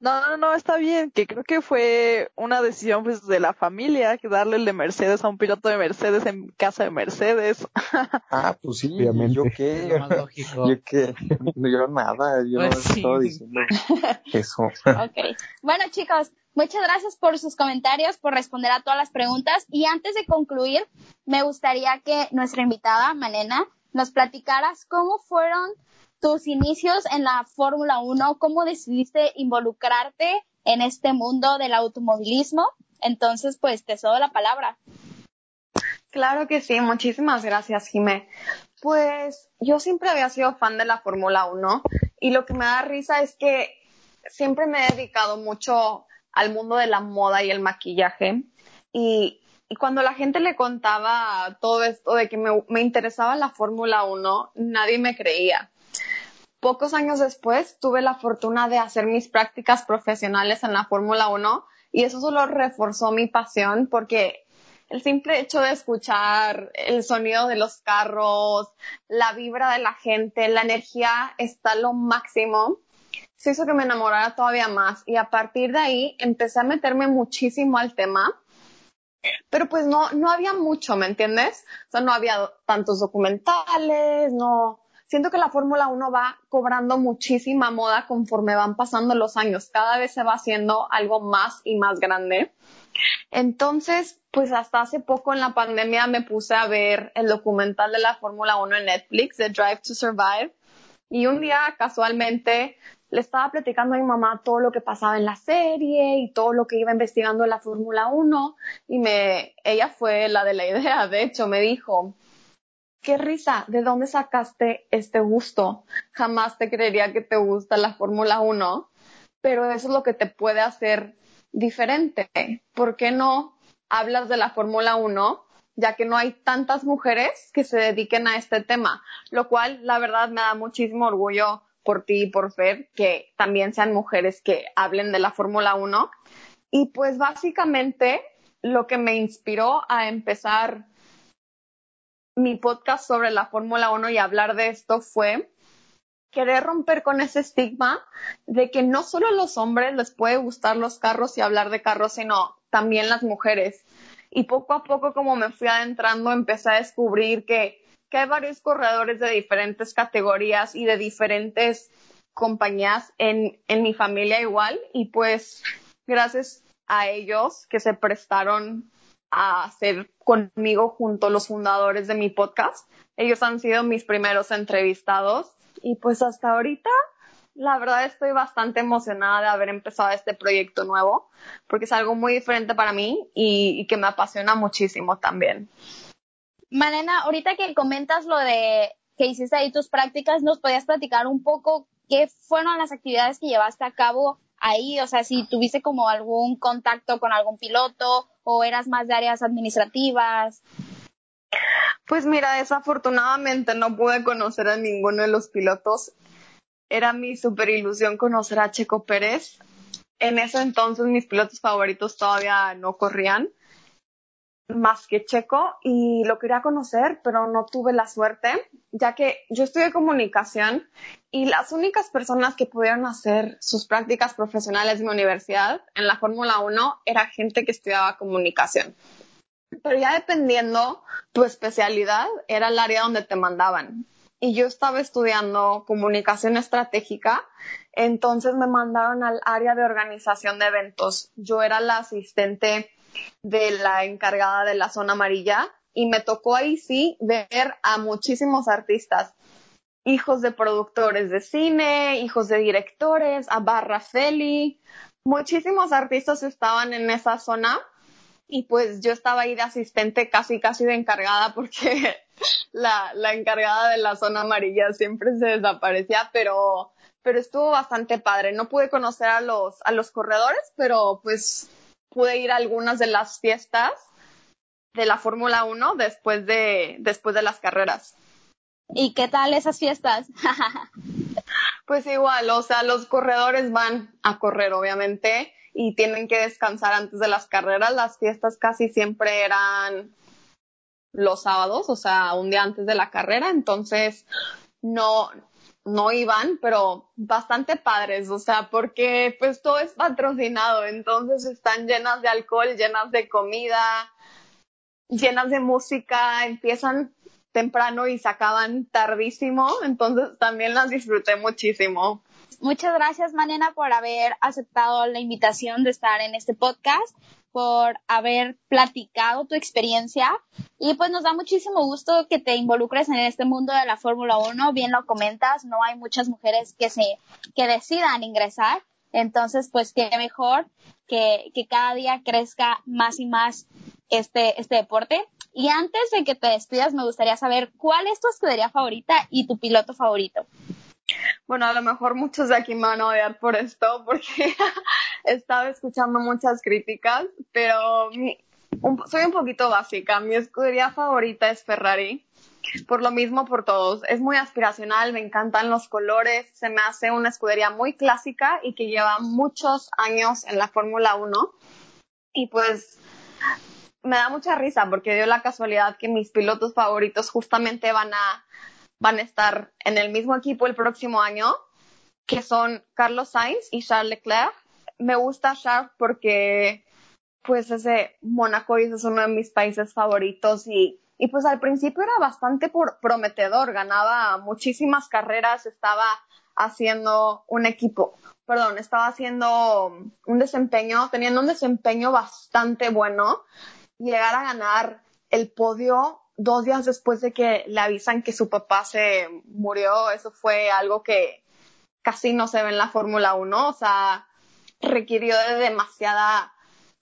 No, no, no, está bien, que creo que fue una decisión pues de la familia, que darle el de Mercedes a un piloto de Mercedes en casa de Mercedes. Ah, pues sí, Obviamente. ¿yo Lo qué? más lógico. Yo qué, yo nada, yo no Pues sí. estaba diciendo eso. Ok. Bueno, chicos, muchas gracias por sus comentarios, por responder a todas las preguntas. Y antes de concluir, me gustaría que nuestra invitada, Malena, nos platicaras cómo fueron tus inicios en la Fórmula 1, cómo decidiste involucrarte en este mundo del automovilismo. Entonces, pues te cedo la palabra. Claro que sí, muchísimas gracias, Jimé. Pues yo siempre había sido fan de la Fórmula 1 y lo que me da risa es que siempre me he dedicado mucho al mundo de la moda y el maquillaje y, cuando la gente le contaba todo esto de que me, me interesaba la Fórmula 1, nadie me creía. Pocos años después tuve la fortuna de hacer mis prácticas profesionales en la Fórmula 1 y eso solo reforzó mi pasión porque el simple hecho de escuchar el sonido de los carros, la vibra de la gente, la energía está lo máximo, se hizo que me enamorara todavía más y a partir de ahí empecé a meterme muchísimo al tema. Pero pues no, no había mucho, ¿me entiendes? O sea, no había tantos documentales, no. Siento que la Fórmula 1 va cobrando muchísima moda conforme van pasando los años. Cada vez se va haciendo algo más y más grande. Entonces, pues hasta hace poco en la pandemia me puse a ver el documental de la Fórmula 1 en Netflix, The Drive to Survive. Y un día casualmente le estaba platicando a mi mamá todo lo que pasaba en la serie y todo lo que iba investigando en la Fórmula 1 y me, ella fue la de la idea, de hecho me dijo, qué risa, ¿de dónde sacaste este gusto? Jamás te creería que te gusta la Fórmula 1, pero eso es lo que te puede hacer diferente. ¿Por qué no hablas de la Fórmula 1? ya que no hay tantas mujeres que se dediquen a este tema, lo cual la verdad me da muchísimo orgullo por ti y por Fer, que también sean mujeres que hablen de la Fórmula 1. Y pues básicamente lo que me inspiró a empezar mi podcast sobre la Fórmula 1 y hablar de esto fue querer romper con ese estigma de que no solo a los hombres les puede gustar los carros y hablar de carros, sino también las mujeres. Y poco a poco, como me fui adentrando, empecé a descubrir que, que hay varios corredores de diferentes categorías y de diferentes compañías en, en mi familia igual. Y pues, gracias a ellos que se prestaron a hacer conmigo junto los fundadores de mi podcast. Ellos han sido mis primeros entrevistados y pues hasta ahorita la verdad estoy bastante emocionada de haber empezado este proyecto nuevo porque es algo muy diferente para mí y que me apasiona muchísimo también. Manena, ahorita que comentas lo de que hiciste ahí tus prácticas, ¿nos podías platicar un poco qué fueron las actividades que llevaste a cabo ahí? O sea, si tuviste como algún contacto con algún piloto o eras más de áreas administrativas. Pues mira, desafortunadamente no pude conocer a ninguno de los pilotos. Era mi super ilusión conocer a Checo Pérez. En ese entonces mis pilotos favoritos todavía no corrían más que Checo y lo quería conocer, pero no tuve la suerte, ya que yo estudié comunicación y las únicas personas que pudieron hacer sus prácticas profesionales en mi universidad en la Fórmula 1 era gente que estudiaba comunicación. Pero ya dependiendo tu especialidad, era el área donde te mandaban. Y yo estaba estudiando comunicación estratégica, entonces me mandaron al área de organización de eventos. Yo era la asistente de la encargada de la zona amarilla y me tocó ahí sí ver a muchísimos artistas, hijos de productores de cine, hijos de directores, a Barra Feli, muchísimos artistas estaban en esa zona y pues yo estaba ahí de asistente casi casi de encargada porque la, la encargada de la zona amarilla siempre se desaparecía, pero pero estuvo bastante padre. No pude conocer a los, a los corredores, pero pues pude ir a algunas de las fiestas de la Fórmula 1 después de, después de las carreras. ¿Y qué tal esas fiestas? pues igual, o sea, los corredores van a correr, obviamente, y tienen que descansar antes de las carreras. Las fiestas casi siempre eran los sábados, o sea, un día antes de la carrera, entonces no, no iban, pero bastante padres, o sea, porque pues todo es patrocinado, entonces están llenas de alcohol, llenas de comida, llenas de música, empiezan temprano y se acaban tardísimo, entonces también las disfruté muchísimo. Muchas gracias, Manena, por haber aceptado la invitación de estar en este podcast por haber platicado tu experiencia y pues nos da muchísimo gusto que te involucres en este mundo de la Fórmula 1. Bien lo comentas, no hay muchas mujeres que se que decidan ingresar, entonces pues qué mejor que, que cada día crezca más y más este, este deporte. Y antes de que te despidas, me gustaría saber cuál es tu escudería favorita y tu piloto favorito. Bueno, a lo mejor muchos de aquí me van a odiar por esto porque he estado escuchando muchas críticas, pero soy un poquito básica. Mi escudería favorita es Ferrari. Por lo mismo, por todos. Es muy aspiracional, me encantan los colores, se me hace una escudería muy clásica y que lleva muchos años en la Fórmula 1. Y pues me da mucha risa porque dio la casualidad que mis pilotos favoritos justamente van a van a estar en el mismo equipo el próximo año, que son Carlos Sainz y Charles Leclerc. Me gusta Charles porque pues ese Mónaco es uno de mis países favoritos y, y pues al principio era bastante prometedor, ganaba muchísimas carreras, estaba haciendo un equipo, perdón, estaba haciendo un desempeño, teniendo un desempeño bastante bueno, llegar a ganar el podio dos días después de que le avisan que su papá se murió, eso fue algo que casi no se ve en la Fórmula 1, o sea, requirió de demasiada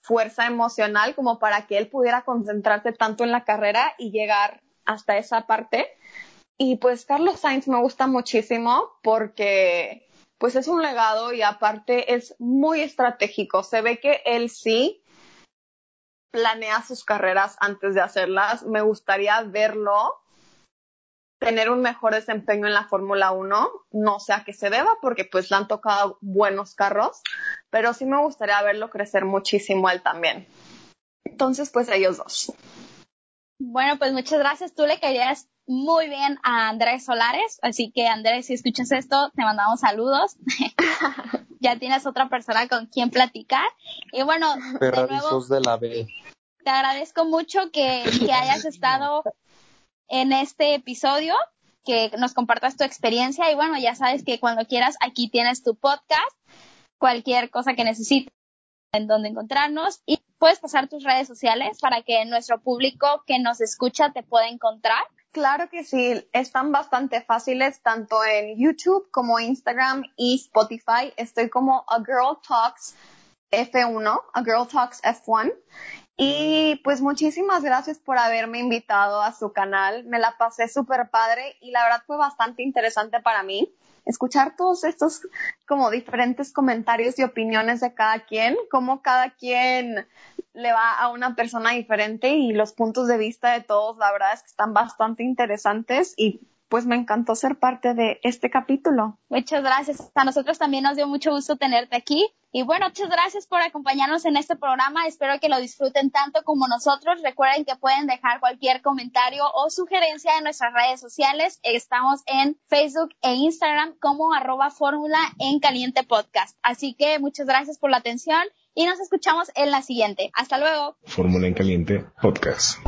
fuerza emocional como para que él pudiera concentrarse tanto en la carrera y llegar hasta esa parte. Y pues Carlos Sainz me gusta muchísimo porque pues es un legado y aparte es muy estratégico. Se ve que él sí planea sus carreras antes de hacerlas. Me gustaría verlo tener un mejor desempeño en la Fórmula 1. No sé a qué se deba porque pues le han tocado buenos carros, pero sí me gustaría verlo crecer muchísimo él también. Entonces, pues ellos dos. Bueno, pues muchas gracias. Tú le querías muy bien a Andrés Solares, así que Andrés, si escuchas esto, te mandamos saludos. ya tienes otra persona con quien platicar. Y bueno, de nuevo, de la B. te agradezco mucho que, hayas estado en este episodio, que nos compartas tu experiencia y bueno, ya sabes que cuando quieras aquí tienes tu podcast, cualquier cosa que necesites en donde encontrarnos y puedes pasar tus redes sociales para que nuestro público que nos escucha te pueda encontrar. Claro que sí, están bastante fáciles tanto en YouTube como Instagram y Spotify. Estoy como A Girl Talks F1, A Girl Talks F1. Y pues muchísimas gracias por haberme invitado a su canal. Me la pasé súper padre y la verdad fue bastante interesante para mí escuchar todos estos como diferentes comentarios y opiniones de cada quien, cómo cada quien le va a una persona diferente y los puntos de vista de todos, la verdad es que están bastante interesantes y pues me encantó ser parte de este capítulo. Muchas gracias. A nosotros también nos dio mucho gusto tenerte aquí. Y bueno, muchas gracias por acompañarnos en este programa. Espero que lo disfruten tanto como nosotros. Recuerden que pueden dejar cualquier comentario o sugerencia en nuestras redes sociales. Estamos en Facebook e Instagram como arroba fórmula en caliente podcast. Así que muchas gracias por la atención y nos escuchamos en la siguiente. Hasta luego. Fórmula en caliente podcast.